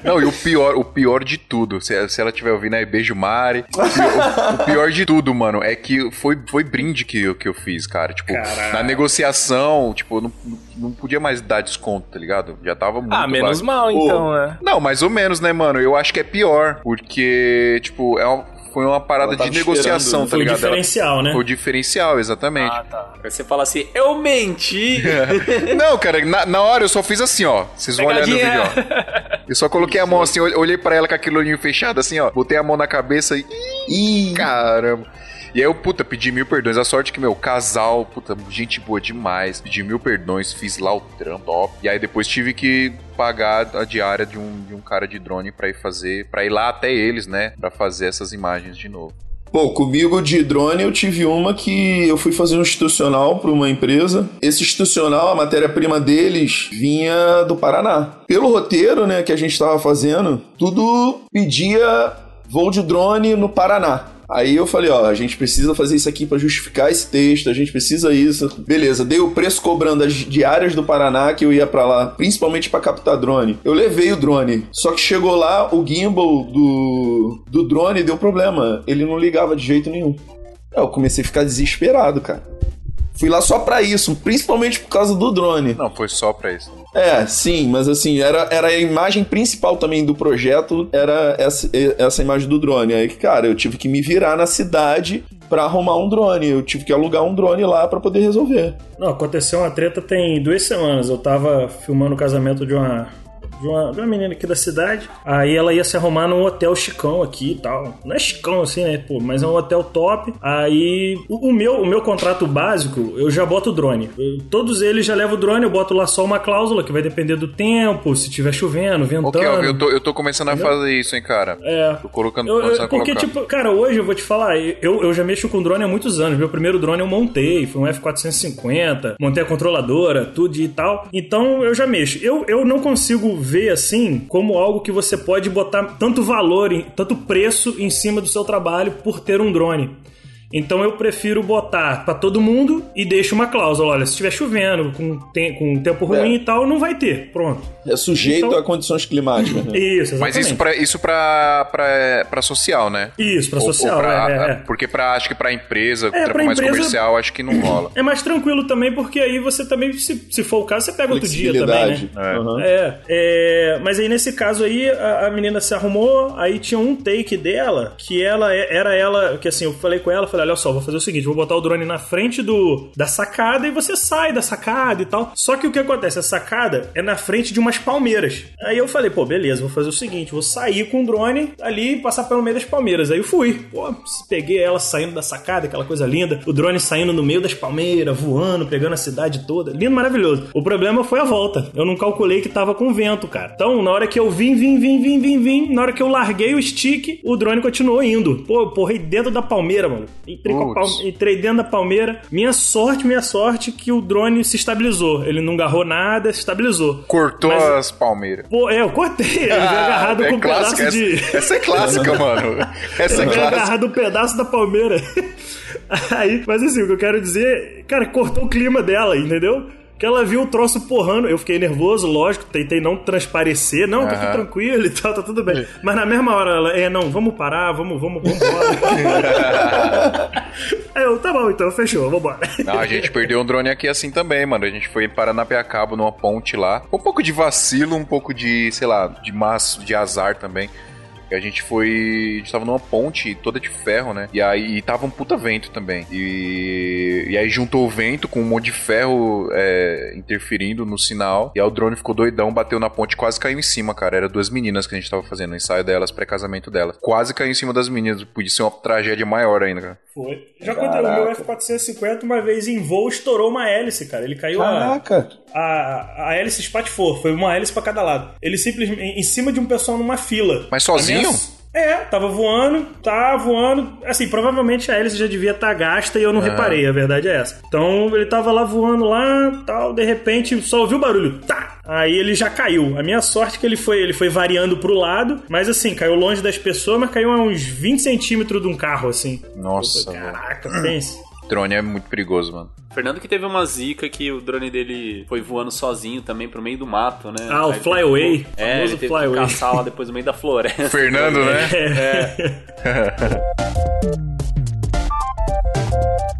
Não, e o pior, o pior de tudo, se, se ela estiver ouvindo aí, beijo Mari. O pior, o pior, de tudo, mano, é que foi, foi brinde que, eu, que eu fiz, cara. Tipo, Caraca. na negociação, tipo, não, não podia mais dar desconto, tá ligado? Já tava muito. Ah, menos mal, então, né? Não, mais ou menos, né, mano? Eu acho que é pior, porque, tipo, é uma foi uma parada de negociação, tá ligado? Foi o diferencial, Ela... né? Foi o diferencial, exatamente. Ah, tá. Aí você fala assim, eu menti! Não, cara, na, na, hora eu só fiz assim, ó. Vocês vão olhando o vídeo, ó. Eu só coloquei a mão assim, olhei para ela com aquele olhinho fechado, assim, ó. Botei a mão na cabeça e. Ih, caramba. E aí eu, puta, pedi mil perdões. A sorte que, meu, casal, puta, gente boa demais. Pedi mil perdões, fiz lá o trampo, top. E aí depois tive que pagar a diária de um, de um cara de drone para ir fazer, para ir lá até eles, né, para fazer essas imagens de novo. Pô, comigo de drone eu tive uma que eu fui fazer um institucional para uma empresa. Esse institucional, a matéria-prima deles vinha do Paraná. Pelo roteiro, né, que a gente estava fazendo, tudo pedia voo de drone no Paraná. Aí eu falei, ó, a gente precisa fazer isso aqui para justificar esse texto, a gente precisa isso. Beleza, dei o preço cobrando as diárias do Paraná que eu ia para lá, principalmente para captar drone. Eu levei o drone, só que chegou lá, o gimbal do, do drone deu problema, ele não ligava de jeito nenhum. Eu comecei a ficar desesperado, cara. Fui lá só pra isso, principalmente por causa do drone. Não, foi só pra isso. É, sim, mas assim, era, era a imagem principal também do projeto, era essa, essa imagem do drone. Aí, cara, eu tive que me virar na cidade para arrumar um drone. Eu tive que alugar um drone lá para poder resolver. Não, aconteceu uma treta tem duas semanas. Eu tava filmando o casamento de uma de uma, de uma menina aqui da cidade. Aí ela ia se arrumar num hotel chicão aqui e tal. Não é chicão assim, né? Pô, mas é um hotel top. Aí o, o meu, o meu contrato básico, eu já boto o drone. Eu, todos eles já levam o drone, eu boto lá só uma cláusula que vai depender do tempo, se tiver chovendo, ventando. Ok, eu tô, eu tô começando Entendeu? a fazer isso, hein, cara. É. Tô colocando, eu, eu, Porque, tipo, cara, hoje eu vou te falar, eu, eu já mexo com drone há muitos anos. Meu primeiro drone eu montei, foi um F450, montei a controladora, tudo e tal. Então eu já mexo. Eu, eu não consigo ver assim como algo que você pode botar tanto valor, tanto preço em cima do seu trabalho por ter um drone. Então eu prefiro botar para todo mundo e deixo uma cláusula. Olha, se estiver chovendo, com, te com tempo ruim é. e tal, não vai ter. Pronto. É sujeito então... a condições climáticas. Né? Isso, exatamente. Mas isso para isso pra, pra, pra social, né? Isso, para social. Ou pra, é, é, é. Porque pra, acho que para empresa, é, pra mais empresa, comercial, acho que não rola. É mais tranquilo também, porque aí você também, se, se for o caso, você pega outro dia também, né? É. Uhum. é. mas aí nesse caso aí, a, a, menina se arrumou, aí tinha um take dela, que ela era ela, que assim, eu falei com ela, falei, olha só, vou fazer o seguinte, vou botar o drone na frente do da sacada e você sai da sacada e tal. Só que o que acontece? A sacada é na frente de umas palmeiras. Aí eu falei, pô, beleza, vou fazer o seguinte, vou sair com o drone ali e passar pelo meio das palmeiras. Aí eu fui. Pô, peguei ela saindo da sacada, aquela coisa linda, o drone saindo no meio das palmeiras, voando, pegando a cidade toda. Lindo, maravilhoso. O problema foi a volta. Eu não calculei que tava com vento, cara. Então, na hora que eu vim, vim, vim, vim, vim, vim, na hora que eu larguei o stick, o drone continuou indo. Pô, eu porrei dentro da palmeira, mano. Entrei com entrei dentro da palmeira. Minha sorte, minha sorte, que o drone se estabilizou. Ele não agarrou nada, se estabilizou. Cortou Mas, as palmeiras. Pô, é, eu cortei. Ele veio ah, agarrado é com um pedaço essa, de. Essa é clássica, mano. Essa é clássica. agarrado um pedaço da palmeira. Aí, mas assim, o que eu quero dizer, cara, cortou o clima dela, entendeu? Que ela viu o troço porrando. Eu fiquei nervoso, lógico, tentei não transparecer. Não, tá tudo tranquilo e tal, tá tudo bem. Mas na mesma hora ela, é, não, vamos parar, vamos, vamos, vamos embora. Eu, tá bom, então, fechou, vambora. Não, a gente perdeu um drone aqui assim também, mano. A gente foi parar na Piacabo, numa ponte lá. Um pouco de vacilo, um pouco de, sei lá, de maço, de azar também. E a gente foi. A gente tava numa ponte toda de ferro, né? E aí e tava um puta vento também. E, e aí juntou o vento com um monte de ferro é, interferindo no sinal. E aí o drone ficou doidão, bateu na ponte quase caiu em cima, cara. Era duas meninas que a gente tava fazendo o ensaio delas, pré-casamento delas. Quase caiu em cima das meninas. Podia ser uma tragédia maior ainda, cara. Foi. Já aconteceu, o meu F450 uma vez em voo estourou uma hélice, cara. Ele caiu Caraca. a, a, a hélice espatifou. Foi uma hélice para cada lado. Ele simplesmente em cima de um pessoal numa fila. Mas sozinho? É, tava voando, tá voando. Assim, provavelmente a hélice já devia estar tá gasta e eu não reparei, a verdade é essa. Então ele tava lá voando lá, tal, de repente só ouviu o barulho, tá! Aí ele já caiu. A minha sorte é que ele foi, ele foi variando pro lado, mas assim, caiu longe das pessoas, mas caiu a uns 20 centímetros de um carro, assim. Nossa. Caraca, pense drone é muito perigoso, mano. Fernando que teve uma zica que o drone dele foi voando sozinho também pro meio do mato, né? Ah, o Flyaway. É, ele teve fly que caçar lá depois no meio da floresta. Fernando, né? É. é.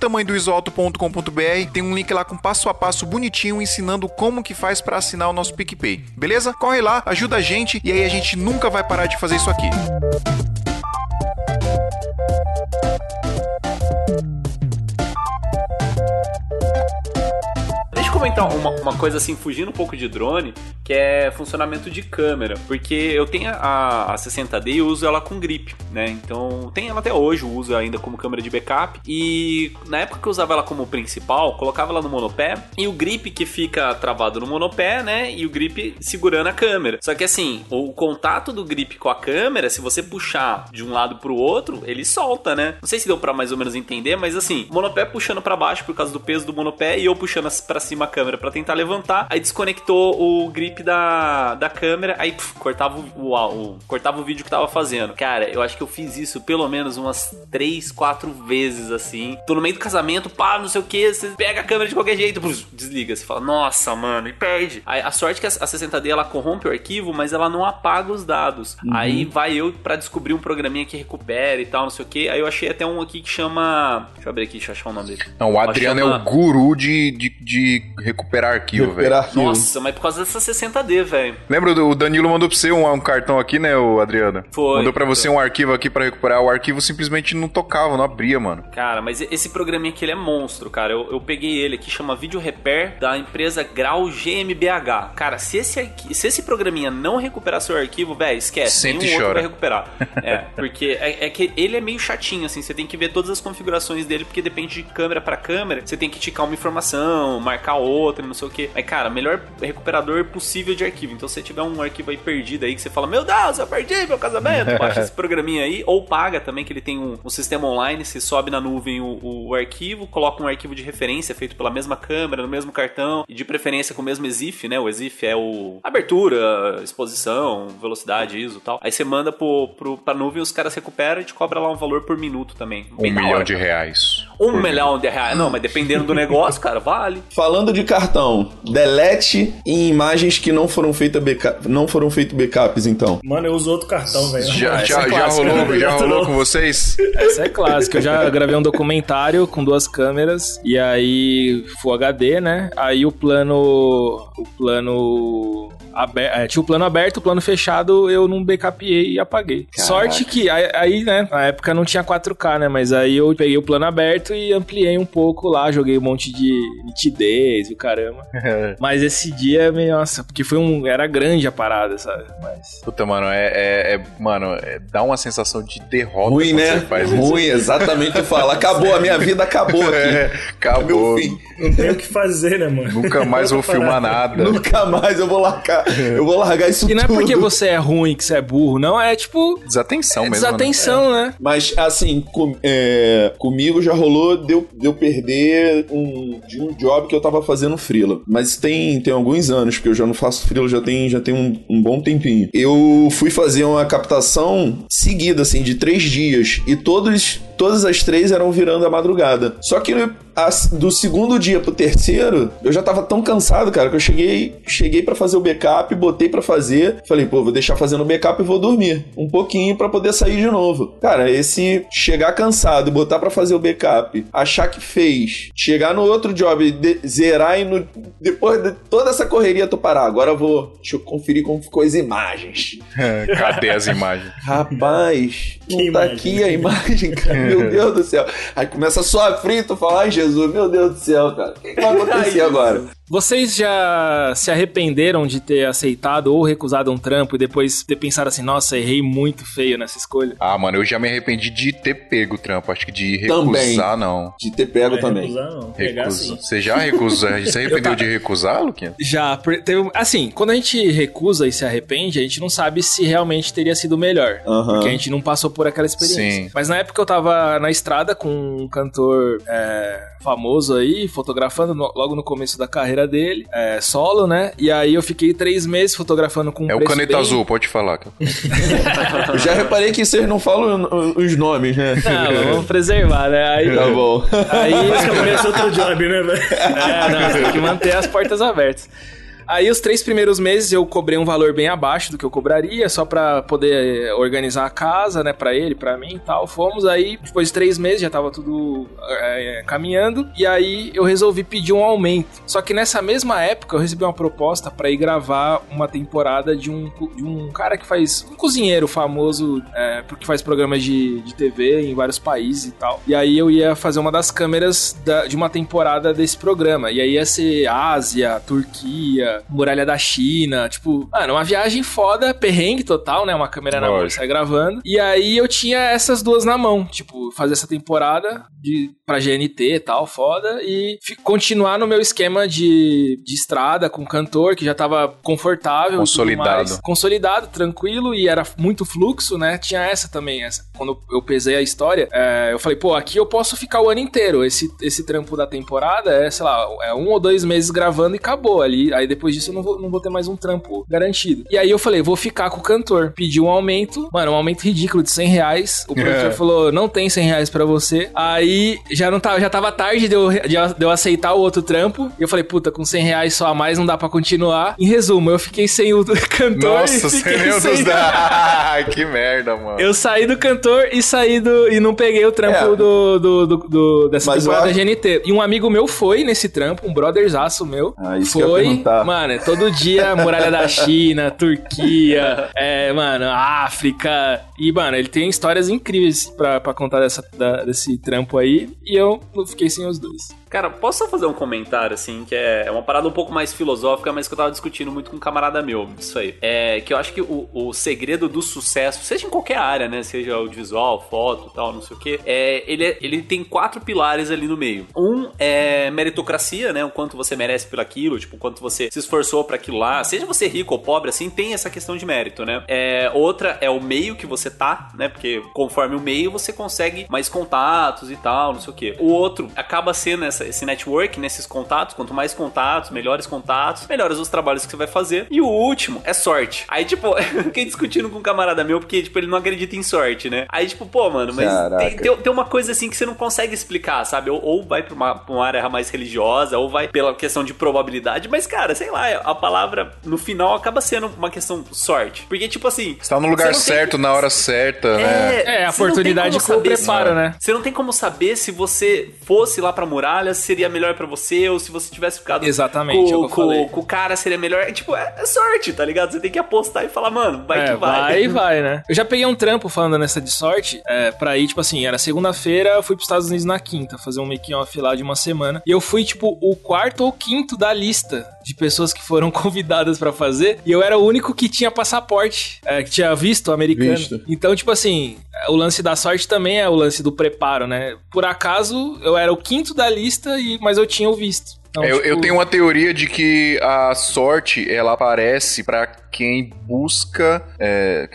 Santa tamanhodoisoalto.com.br. Tem um link lá com passo a passo bonitinho ensinando como que faz para assinar o nosso PicPay. Beleza? Corre lá, ajuda a gente e aí a gente nunca vai parar de fazer isso aqui. Deixa eu comentar uma, uma coisa assim, fugindo um pouco de drone, que é funcionamento de câmera. Porque eu tenho a, a 60D e uso ela com grip, né? Então tem ela até hoje, uso ainda como câmera de backup. E na época que eu usava ela como principal, colocava ela no monopé e o grip que fica travado no monopé, né? E o grip segurando a câmera. Só que assim, o contato do grip com a câmera, se você puxar de um lado pro outro, ele solta, né? Não sei se deu para mais ou menos entender, mas assim, monopé puxando para baixo por causa do peso do monopé e eu puxando para cima a câmera para tentar levantar, aí desconectou o grip da, da câmera, aí puf, cortava o, o, o, cortava o vídeo que tava fazendo. Cara, eu acho que eu fiz isso pelo menos umas 3, 4 vezes assim. Tô no meio do casamento, pá, não sei o que, você pega a câmera de qualquer jeito, puf, desliga, você fala, nossa, mano, e perde. Aí, a sorte é que a, a 60D ela corrompe o arquivo, mas ela não apaga os dados. Uhum. Aí vai eu para descobrir um programinha que recupera e tal, não sei o que. Aí eu achei até um aqui que chama. Deixa eu abrir aqui, deixa eu achar o nome dele. Não, o Adriano chama... é o guru de, de, de recuperar arquivo, velho. Nossa, mas por causa dessa 60D, velho. Lembra, o Danilo mandou pra você um, um cartão aqui, né, o Adriano? Foi. Mandou pra você foi. um arquivo aqui para recuperar. O arquivo simplesmente não tocava, não abria, mano. Cara, mas esse programinha aqui ele é monstro, cara. Eu, eu peguei ele aqui, chama Video Repair, da empresa Grau GmbH. Cara, se esse, se esse programinha não recuperar seu arquivo, velho, esquece. Sente nenhum outro vai recuperar. é, porque é, é, que ele é meio chatinho, assim. Você tem que ver todas as configurações dele, porque depende de câmera para câmera. Você tem que ticar uma informação, marcar outra, não sei o que. Mas, cara, melhor recuperador possível de arquivo. Então, se você tiver um arquivo aí perdido aí, que você fala, meu Deus, eu perdi meu casamento, baixa esse programinha aí. Ou paga também, que ele tem um, um sistema online. Você sobe na nuvem o, o, arquivo, coloca um arquivo de referência feito pela mesma câmera, no mesmo cartão, e de preferência com o mesmo EXIF, né? O EXIF é o abertura, exposição, velocidade, ISO e tal. Aí você manda pro, pro, pra nuvem, os caras recuperam e te cobra lá um valor por minuto também. Um milhão hora, de reais. Um milhão de reais. Não, mas dependendo do negócio, cara, vale. Falando de cartão, delete em imagens que não foram feitas backup, não foram feitos backups, então. Mano, eu uso outro cartão, velho. Já, já, é já rolou, já rolou com vocês? Essa é clássica. Eu já gravei um documentário com duas câmeras e aí Full HD, né? Aí o plano o plano aberto, é, tinha o plano aberto, o plano fechado, eu não backupei e apaguei. Caraca. Sorte que aí, né, na época não tinha 4K, né, mas aí eu peguei o plano aberto e ampliei um pouco lá, joguei um monte de nitidez e o caramba. mas esse dia, nossa, porque foi um, era grande a parada, sabe? Mas... Puta, mano, é, é, é mano, é, dá uma sensação de derrota Ruim, né? Ruim, isso. exatamente tu fala, acabou, a minha vida acabou aqui. É, acabou. Não tem o que fazer, né, mano? Nunca mais vou filmar nada. Nunca mais eu vou largar, eu vou largar isso tudo. E não tudo. é porque você é ruim que você é burro, não, é tipo... Desatenção é mesmo, né? Desatenção, né? né? Mas, assim, com, é, comigo já rolou de eu, de eu perder um, de um job que eu tava fazendo frila. Mas tem, tem alguns anos, porque eu já não faço frila, já tem, já tem um, um bom tempinho. Eu fui fazer uma captação seguida, assim, de três dias. E todos, todas as três eram virando a madrugada. Só que do segundo dia pro terceiro, eu já tava tão cansado, cara, que eu cheguei, cheguei para fazer o backup, botei para fazer, falei, pô, vou deixar fazendo o backup e vou dormir um pouquinho para poder sair de novo. Cara, esse chegar cansado e botar para fazer o backup, achar que fez, chegar no outro job, de, zerar e no, depois de toda essa correria tu parar, agora eu vou, deixa eu conferir como ficou as imagens. Cadê as imagens? Rapaz, não que tá imagem? aqui a imagem, cara, meu Deus do céu. Aí começa a sofrer, tu fala, ai Jesus, meu Deus do céu, cara. O que, que vai acontecer agora? Vocês já se arrependeram de ter aceitado ou recusado um trampo e depois ter pensado assim, nossa, errei muito feio nessa escolha? Ah, mano, eu já me arrependi de ter pego o trampo. Acho que de recusar, também. não. De ter pego é, também. Recusar, não. Recusa. Você já recusou? Você arrependeu de recusar, Luquinha? Já. Teve, assim, quando a gente recusa e se arrepende, a gente não sabe se realmente teria sido melhor. Uhum. Porque a gente não passou por aquela experiência. Sim. Mas na época eu tava na estrada com um cantor é, famoso aí, fotografando no, logo no começo da carreira dele, é, solo, né? E aí eu fiquei três meses fotografando com um É o caneta bem... azul, pode falar. eu já reparei que vocês não falam os nomes, né? Não, vamos preservar, né? Aí, tá bom. Aí começa outro job, né, velho? É, não, tem que manter as portas abertas. Aí os três primeiros meses eu cobrei um valor bem abaixo do que eu cobraria, só para poder eh, organizar a casa, né, para ele, para mim e tal. Fomos aí, depois de três meses já tava tudo é, caminhando, e aí eu resolvi pedir um aumento. Só que nessa mesma época eu recebi uma proposta para ir gravar uma temporada de um, de um cara que faz, um cozinheiro famoso, é, que faz programas de, de TV em vários países e tal. E aí eu ia fazer uma das câmeras da, de uma temporada desse programa. E aí ia ser Ásia, Turquia, Muralha da China, tipo, mano, uma viagem foda, perrengue total, né? Uma câmera na mão, sai gravando. E aí eu tinha essas duas na mão, tipo, fazer essa temporada de pra GNT e tal, foda, e continuar no meu esquema de, de estrada com cantor, que já tava confortável. Consolidado. Consolidado, tranquilo, e era muito fluxo, né? Tinha essa também, essa. Quando eu pesei a história, é, eu falei, pô, aqui eu posso ficar o ano inteiro. Esse, esse trampo da temporada é, sei lá, é um ou dois meses gravando e acabou ali. Aí depois disso eu não vou, não vou ter mais um trampo garantido. E aí eu falei, vou ficar com o cantor. Pedi um aumento, mano, um aumento ridículo de 100 reais. O produtor é. falou, não tem 100 reais pra você. Aí já não tava, já tava tarde de eu, de eu aceitar o outro trampo. E eu falei, puta, com 100 reais só a mais não dá pra continuar. Em resumo, eu fiquei sem o cantor. Nossa, sem meu Deus da... que merda, mano. Eu saí do cantor e saí do. e não peguei o trampo é. do, do, do, do, dessa Mas temporada da GNT. E um amigo meu foi nesse trampo, um brotherzaço meu. Ah, isso foi. Mano, todo dia, Muralha da China, Turquia, é, mano, África. E, mano, ele tem histórias incríveis pra contar dessa, da, desse trampo aí. E eu fiquei sem os dois. Cara, posso só fazer um comentário, assim, que é uma parada um pouco mais filosófica, mas que eu tava discutindo muito com um camarada meu, isso aí. É que eu acho que o, o segredo do sucesso, seja em qualquer área, né? Seja audiovisual, foto tal, não sei o quê, é, ele, é, ele tem quatro pilares ali no meio. Um é meritocracia, né? O quanto você merece por aquilo, tipo, o quanto você se esforçou para aquilo lá. Seja você rico ou pobre, assim, tem essa questão de mérito, né? É, outra é o meio que você tá, né? Porque conforme o meio, você consegue mais contatos e tal, não sei o quê. O outro acaba sendo essa essa, esse network, nesses contatos. Quanto mais contatos, melhores contatos, melhores os trabalhos que você vai fazer. E o último é sorte. Aí, tipo, eu fiquei discutindo com um camarada meu, porque, tipo, ele não acredita em sorte, né? Aí, tipo, pô, mano, mas tem, tem, tem, uma coisa assim que você não consegue explicar, sabe? Ou, ou vai pra uma, pra uma área mais religiosa, ou vai pela questão de probabilidade, mas, cara, sei lá, a palavra no final acaba sendo uma questão sorte. Porque, tipo assim. Você tá no lugar certo, na hora certa, é, né? É, a oportunidade com o preparo, né? Você não tem como saber se você fosse lá pra muralha seria melhor para você, ou se você tivesse ficado Exatamente, com, é com, com, o cara seria melhor. É, tipo, é, é, sorte, tá ligado? Você tem que apostar e falar, mano, vai é, que vai. Vai e vai, né? Eu já peguei um trampo falando nessa de sorte, é, pra ir, tipo assim, era segunda-feira, eu fui pros Estados Unidos na quinta, fazer um making-off lá de uma semana. E eu fui, tipo, o quarto ou quinto da lista de pessoas que foram convidadas para fazer. E eu era o único que tinha passaporte, é, que tinha visto americano. Visto. Então, tipo assim, o lance da sorte também é o lance do preparo, né? Por acaso, eu era o quinto da lista, e mas eu tinha o visto. Então, eu, tipo... eu, tenho uma teoria de que a sorte ela aparece para quem busca. É,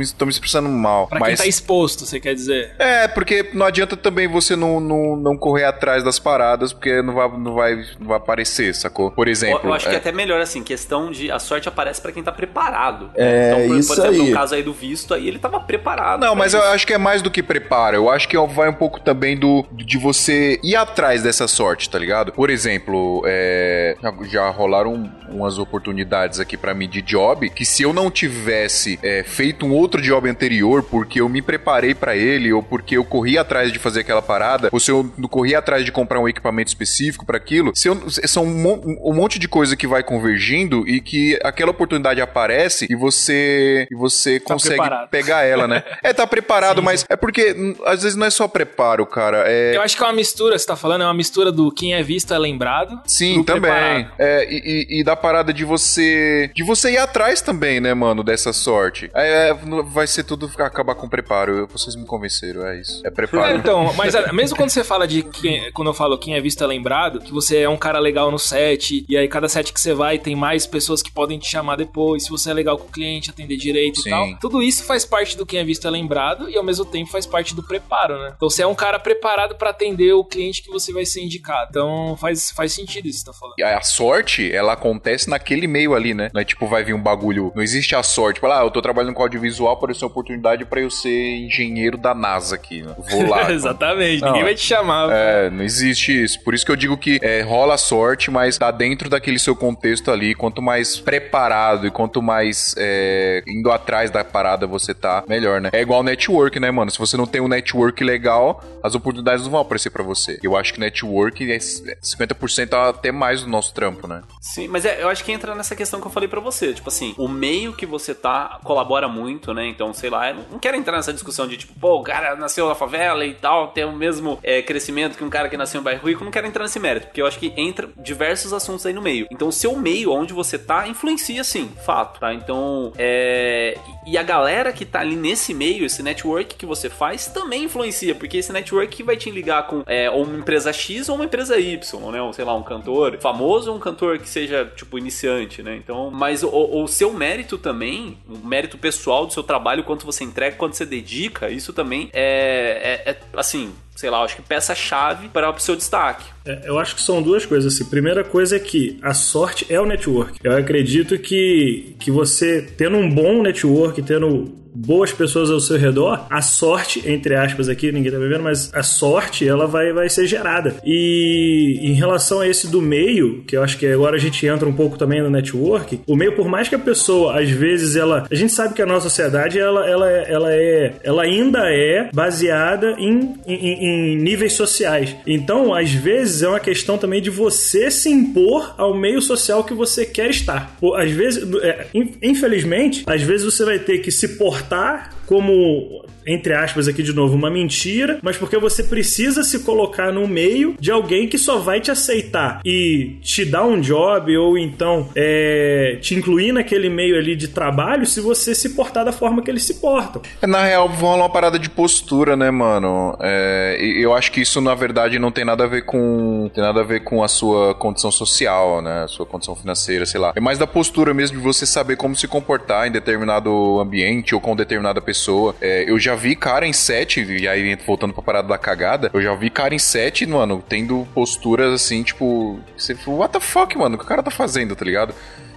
estou me expressando mal. Pra mas... quem tá exposto, você quer dizer? É, porque não adianta também você não, não, não correr atrás das paradas, porque não vai, não vai, não vai aparecer, sacou? Por exemplo. Eu, eu acho é... que é até melhor assim, questão de. A sorte aparece para quem tá preparado. É, então, isso por exemplo, aí. no caso aí do visto, aí ele tava preparado. Não, mas isso. eu acho que é mais do que preparo. Eu acho que vai um pouco também do de você ir atrás dessa sorte, tá ligado? Por exemplo, é, já rolaram umas oportunidades aqui para mim de job que se eu não tivesse é, feito um outro job anterior porque eu me preparei para ele ou porque eu corri atrás de fazer aquela parada ou se eu não corri atrás de comprar um equipamento específico para aquilo, se eu, são um, um, monte de coisa que vai convergindo e que aquela oportunidade aparece e você e você tá consegue preparado. pegar ela, né? é, tá preparado, Sim. mas é porque hum, às vezes não é só preparo, cara. É... Eu acho que é uma mistura, você tá falando, é uma mistura do quem é visto é lembrado. Sim, também. É, e, e, da parada de você de você ir atrás também, né, mano, dessa sorte. É, vai ser tudo acabar com preparo. Vocês me convenceram, é isso. É preparo. É, então, mas é, mesmo quando você fala de quem, quando eu falo quem é visto é lembrado, que você é um cara legal no set, e aí cada set que você vai tem mais pessoas que podem te chamar depois, se você é legal com o cliente, atender direito Sim. e tal. Tudo isso faz parte do quem é visto é lembrado e ao mesmo tempo faz parte do preparo, né? Então você é um cara preparado para atender o cliente que você vai ser indicado. Então faz, faz sentido isso que você tá falando. A sorte, ela acontece naquele meio ali, né? Não é tipo, vai vir um bagulho. Não existe a sorte. Tipo, ah, eu tô trabalhando com audiovisual, apareceu uma oportunidade para eu ser engenheiro da NASA aqui. Né? Vou lá. Exatamente, não, ninguém vai te chamar. É, não existe isso. Por isso que eu digo que é, rola sorte, mas tá dentro daquele seu contexto ali. Quanto mais preparado e quanto mais é, indo atrás da parada você tá, melhor, né? É igual network, né, mano? Se você não tem um network legal, as oportunidades não vão aparecer para você. Eu acho que network é 50% 10% até mais do nosso trampo, né? Sim, mas é, eu acho que entra nessa questão que eu falei para você. Tipo assim, o meio que você tá colabora muito, né? Então, sei lá, eu não quero entrar nessa discussão de tipo, pô, o cara nasceu na favela e tal, tem o mesmo é, crescimento que um cara que nasceu em bairro rico. Não quero entrar nesse mérito, porque eu acho que entra diversos assuntos aí no meio. Então, o seu meio, onde você tá, influencia sim, fato, tá? Então, é. E a galera que tá ali nesse meio, esse network que você faz, também influencia, porque esse network vai te ligar com é, uma empresa X ou uma empresa Y, né? Ou sei lá, um cantor famoso ou um cantor que seja, tipo, iniciante, né? Então, mas o, o seu mérito também, o mérito pessoal do seu trabalho, quanto você entrega, quanto você dedica, isso também é, é, é assim, sei lá, acho que peça-chave para o seu destaque. É, eu acho que são duas coisas. Assim. Primeira coisa é que a sorte é o network. Eu acredito que, que você tendo um bom network, tendo boas pessoas ao seu redor, a sorte, entre aspas aqui, ninguém tá vendo, mas a sorte, ela vai, vai ser gerada. E em relação a esse do meio, que eu acho que agora a gente entra um pouco também no network, o meio, por mais que a pessoa, às vezes, ela... A gente sabe que a nossa sociedade, ela, ela, ela é... Ela ainda é baseada em, em, em níveis sociais. Então, às vezes, é uma questão também de você se impor ao meio social que você quer estar. Às vezes, é, infelizmente, às vezes você vai ter que se portar comportar como entre aspas aqui de novo, uma mentira, mas porque você precisa se colocar no meio de alguém que só vai te aceitar e te dar um job ou então é, te incluir naquele meio ali de trabalho se você se portar da forma que eles se portam. É, na real, rola uma parada de postura, né, mano? É, eu acho que isso, na verdade, não tem nada a ver com. Tem nada a ver com a sua condição social, né? A sua condição financeira, sei lá. É mais da postura mesmo de você saber como se comportar em determinado ambiente ou com determinada pessoa. É, eu já vi cara em set, e aí voltando pra parada da cagada, eu já vi cara em set, mano, tendo posturas assim, tipo, você what the fuck, mano, o que o cara tá fazendo, tá ligado?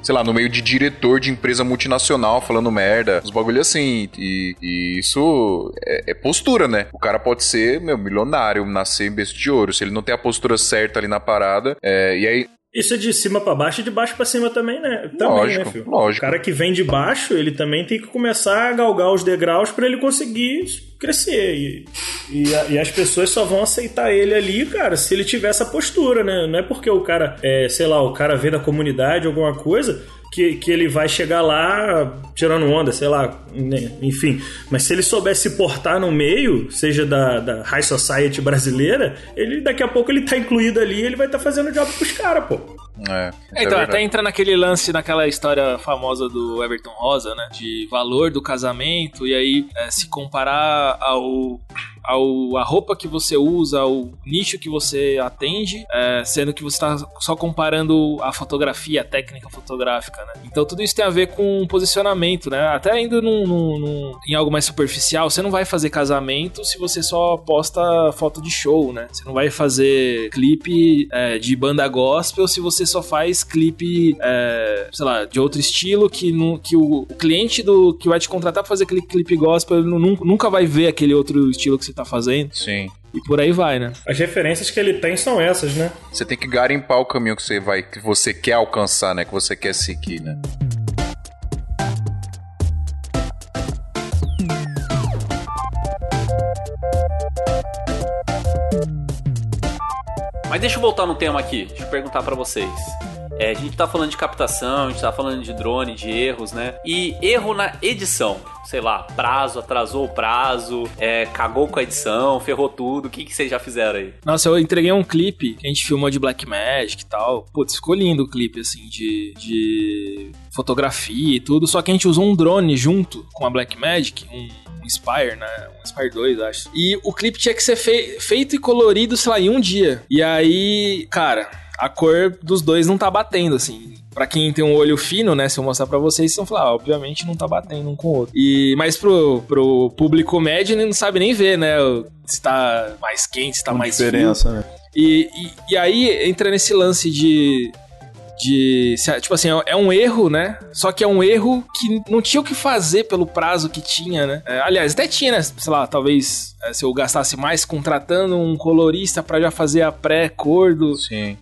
sei lá, no meio de diretor de empresa multinacional falando merda, os bagulho assim. E, e isso é, é, postura, né? O cara pode ser, meu, milionário, nascer em berço de ouro. Se ele não tem a postura certa ali na parada, é, e aí isso é de cima para baixo e de baixo para cima também, né? Também, né, lógico, né, filho? Lógico. O cara que vem de baixo, ele também tem que começar a galgar os degraus para ele conseguir crescer. E, e, e, as pessoas só vão aceitar ele ali, cara, se ele tiver essa postura, né? Não é porque o cara, é, sei lá, o cara vê da comunidade alguma coisa que, que ele vai chegar lá tirando onda, sei lá, né, enfim. Mas se ele souber se portar no meio, seja da, da High Society brasileira, ele daqui a pouco ele tá incluído ali ele vai estar tá fazendo job pros caras, pô. É, é então, é até entra naquele lance, naquela história famosa do Everton Rosa, né? De valor do casamento, e aí é, se comparar ao ao, a roupa que você usa, ao nicho que você atende, é, sendo que você está só comparando a fotografia, a técnica fotográfica, né? Então tudo isso tem a ver com posicionamento, né? Até indo num, num, num, em algo mais superficial, você não vai fazer casamento se você só posta foto de show, né? Você não vai fazer clipe é, de banda gospel se você só faz clipe, é, sei lá, de outro estilo que, no, que o, o, cliente do que vai te contratar pra fazer aquele clipe gospel ele nunca vai ver aquele outro estilo que você tá fazendo. Sim. E por aí vai, né? As referências que ele tem são essas, né? Você tem que garimpar o caminho que você vai, que você quer alcançar, né? Que você quer seguir, né? Mas deixa eu voltar no tema aqui, deixa eu perguntar para vocês. É, a gente tá falando de captação, a gente tá falando de drone, de erros, né? E erro na edição. Sei lá, prazo, atrasou o prazo, é, cagou com a edição, ferrou tudo. O que, que vocês já fizeram aí? Nossa, eu entreguei um clipe que a gente filmou de Black Magic e tal. Putz, ficou lindo o clipe, assim, de, de fotografia e tudo. Só que a gente usou um drone junto com a Black Magic, um Inspire, né? Um Inspire 2, acho. E o clipe tinha que ser fei feito e colorido, sei lá, em um dia. E aí, cara, a cor dos dois não tá batendo, assim. Pra quem tem um olho fino, né? Se eu mostrar pra vocês, vocês vão falar, ah, obviamente não tá batendo um com o outro. E, mas pro, pro público médio, ele não sabe nem ver, né? Se tá mais quente, se tá mais diferença, frio. né? E, e, e aí entra nesse lance de de. Tipo assim, é um erro, né? Só que é um erro que não tinha o que fazer pelo prazo que tinha, né? É, aliás, até tinha, né? Sei lá, talvez é, se eu gastasse mais contratando um colorista para já fazer a pré-cor do,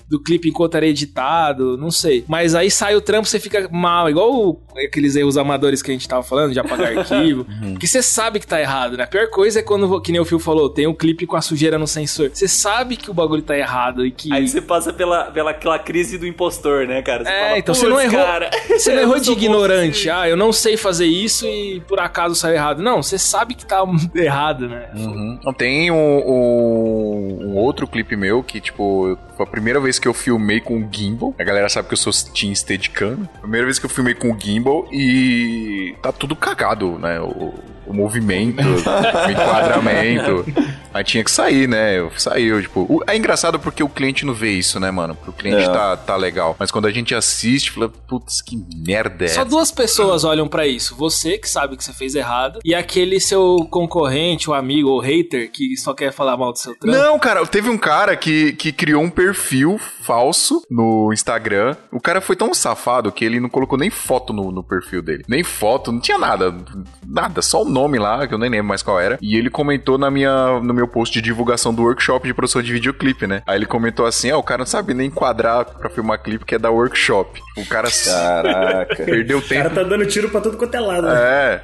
do clipe enquanto era editado, não sei. Mas aí sai o trampo, você fica mal, igual o, aqueles erros amadores que a gente tava falando, de apagar arquivo, uhum. que você sabe que tá errado, né? A pior coisa é quando, que nem o Phil falou, tem um clipe com a sujeira no sensor. Você sabe que o bagulho tá errado e que... Aí você passa pela, pela aquela crise do impostor, né, cara? Você é, fala, então você não errou, cara, você não errou de ignorante. Ah, eu não sei fazer isso e por acaso saiu errado. Não, você sabe que tá errado, né? Uhum. Tem um, um, um outro clipe meu que, tipo, foi a primeira vez que eu filmei com o gimbal. A galera sabe que eu sou Team Steadicam. Primeira vez que eu filmei com o gimbal e tá tudo cagado, né? O, o movimento, o enquadramento. Aí tinha que sair, né? Saiu, tipo. É engraçado porque o cliente não vê isso, né, mano? Porque o cliente é. tá, tá legal. Mas quando a gente assiste, fala, putz, que merda é Só duas pessoas olham para isso. Você, que sabe que você fez errado, e aquele seu concorrente, o amigo, ou hater, que só quer falar mal do seu trampo. Não, cara, teve um cara que, que criou um perfil falso no Instagram. O cara foi tão safado que ele não colocou nem foto no, no perfil dele. Nem foto, não tinha nada. Nada, só o nome lá, que eu nem lembro mais qual era. E ele comentou na minha, no meu post de divulgação do workshop de produção de videoclipe, né? Aí ele comentou assim: ó, oh, o cara não sabe nem enquadrar pra filmar clipe que é da workshop. O cara. Caraca. perdeu tempo. O cara tá dando tiro pra tudo quanto é lado. Né?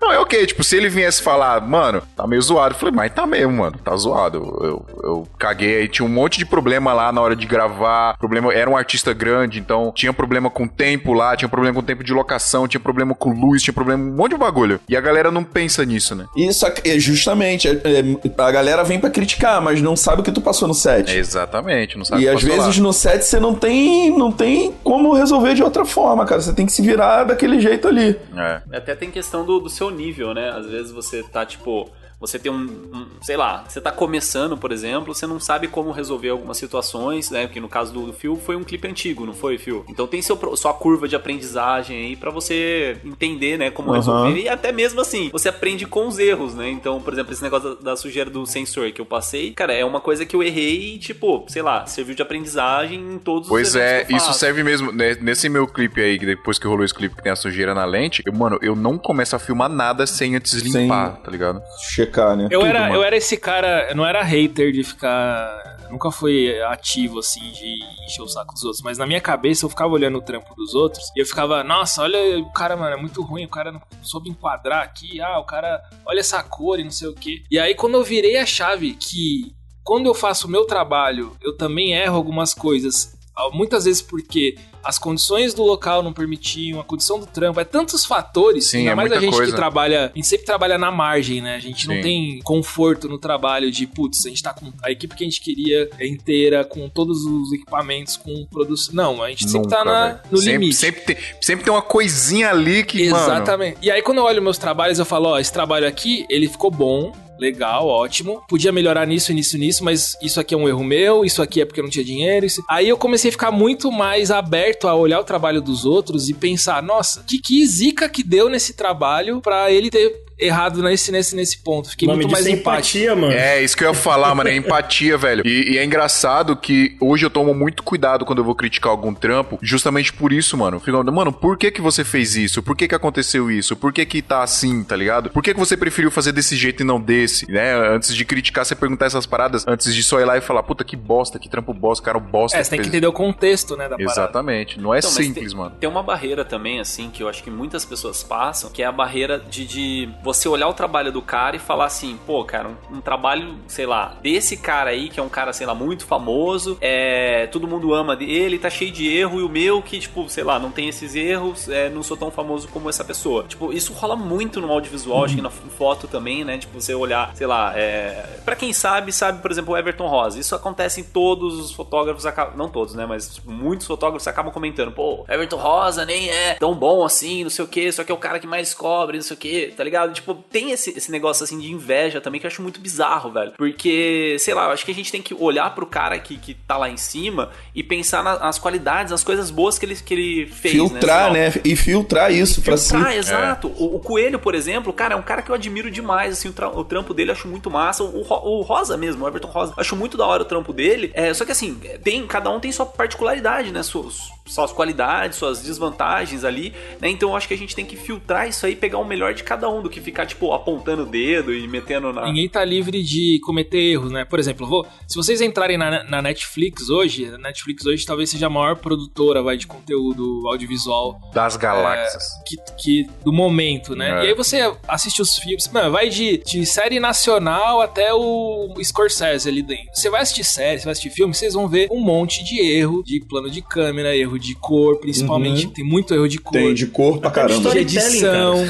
É. Não, é ok, tipo, se ele viesse falar, mano, tá meio zoado, eu falei, mas tá mesmo, mano, tá zoado. Eu, eu caguei aí, tinha um monte de problema lá na hora de gravar. Problema, era um artista grande, então tinha problema com tempo lá, tinha problema com tempo de locação, tinha problema com luz, tinha problema um monte de bagulho. E a galera não pensa nisso, né? Isso é justamente, é, é, a galera vem para criticar, mas não sabe o que tu passou no set. É exatamente, não sabe E às vezes lá. no set você não tem, não tem como resolver de outra forma, cara. Você tem que se virar daquele jeito ali. É. Até tem questão do, do seu nível, né? Às vezes você tá, tipo, você tem um, um, sei lá, você tá começando, por exemplo, você não sabe como resolver algumas situações, né? Porque no caso do, do Phil foi um clipe antigo, não foi, Phil? Então tem seu, sua curva de aprendizagem aí para você entender, né, como uhum. resolver. E até mesmo assim, você aprende com os erros, né? Então, por exemplo, esse negócio da, da sujeira do sensor que eu passei, cara, é uma coisa que eu errei e, tipo, sei lá, serviu de aprendizagem em todos pois os Pois é, isso serve mesmo. Né, nesse meu clipe aí, depois que rolou esse clipe que tem a sujeira na lente, eu, mano, eu não começo a filmar nada sem antes limpar, sem tá ligado? Checar, né? Eu Tudo, era eu era esse cara, eu não era hater de ficar. Nunca fui ativo assim de encher o saco dos outros, mas na minha cabeça eu ficava olhando o trampo dos outros e eu ficava, nossa, olha o cara, mano, é muito ruim, o cara não soube enquadrar aqui, ah, o cara, olha essa cor e não sei o que. E aí quando eu virei a chave que quando eu faço o meu trabalho, eu também erro algumas coisas, muitas vezes porque as condições do local não permitiam, a condição do trampo, é tantos fatores. Sim, ainda é mais a gente coisa. que trabalha, a gente sempre trabalha na margem, né? A gente Sim. não tem conforto no trabalho de, putz, a gente tá com a equipe que a gente queria inteira, com todos os equipamentos, com produção. Não, a gente Nunca, sempre tá na, no sempre, limite. Sempre tem, sempre tem uma coisinha ali que, Exatamente. Mano... E aí quando eu olho meus trabalhos, eu falo, ó, esse trabalho aqui, ele ficou bom, legal, ótimo. Podia melhorar nisso, nisso, nisso, mas isso aqui é um erro meu, isso aqui é porque eu não tinha dinheiro. Isso... Aí eu comecei a ficar muito mais aberto a olhar o trabalho dos outros e pensar, nossa, que, que zica que deu nesse trabalho para ele ter errado nesse, nesse, nesse ponto. Fiquei muito mais empatia, mano. É, isso que eu ia falar, mano. É empatia, velho. E, e, é engraçado que hoje eu tomo muito cuidado quando eu vou criticar algum trampo, justamente por isso, mano. Fico, mano, por que que você fez isso? Por que que aconteceu isso? Por que que tá assim, tá ligado? Por que que você preferiu fazer desse jeito e não desse, né? Antes de criticar, você perguntar essas paradas, antes de só ir lá e falar, puta, que bosta, que trampo bosta, cara, bosta. É, você tem que entender o contexto, né, da parada. Exatamente. Não é então, simples, tem, mano. Tem uma barreira também, assim, que eu acho que muitas pessoas passam, que é a barreira de, de você olhar o trabalho do cara e falar assim, pô, cara, um, um, trabalho, sei lá, desse cara aí, que é um cara, sei lá, muito famoso, é, todo mundo ama ele, tá cheio de erro, e o meu, que, tipo, sei lá, não tem esses erros, é, não sou tão famoso como essa pessoa. Tipo, isso rola muito no audiovisual, acho que na foto também, né? Tipo, você olhar, sei lá, é, pra quem sabe, sabe, por exemplo, o Everton Rosa. Isso acontece em todos os fotógrafos, não todos, né? Mas tipo, muitos fotógrafos acabam comentando, pô, Everton Rosa nem é tão bom assim, não sei o que, só que é o cara que mais cobre, não sei o que, tá ligado? Tipo, tem esse, esse negócio assim de inveja também que eu acho muito bizarro, velho. Porque, sei lá, eu acho que a gente tem que olhar pro cara que, que tá lá em cima e pensar na, nas qualidades, nas coisas boas que ele, que ele fez. Né? Filtrar, né? né? E filtrar isso filtrar, pra si. exato. É. O, o, Coelho, por exemplo, cara, é um cara que eu admiro demais, assim, o, tra o trampo dele eu acho muito massa. O, o, Rosa mesmo, o Everton Rosa, acho muito da hora o trampo dele. É, só que assim, tem, cada um tem sua particularidade, né? Suas, suas qualidades, suas desvantagens ali, né? Então eu acho que a gente tem que filtrar isso aí, pegar o melhor de cada um, do que ficar, tipo, apontando o dedo e metendo na. Ninguém tá livre de cometer erros, né? Por exemplo, vou, se vocês entrarem na, na Netflix hoje, a Netflix hoje talvez seja a maior produtora vai, de conteúdo audiovisual das galáxias. É, que, que, do momento, né? É. E aí você assiste os filmes, mano, vai de, de série nacional até o Scorsese ali dentro. Você vai assistir série, você vai assistir filme, vocês vão ver um monte de erro de plano de câmera, erro de cor, principalmente. Uhum. Tem muito erro de cor. Tem de cor pra caramba. De edição.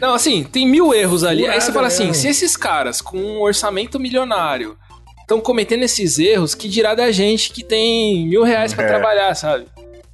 Não, assim, tem mil erros ali. Aí você fala assim, se esses caras com um orçamento milionário estão cometendo esses erros, que dirá da gente que tem mil reais para é. trabalhar, sabe?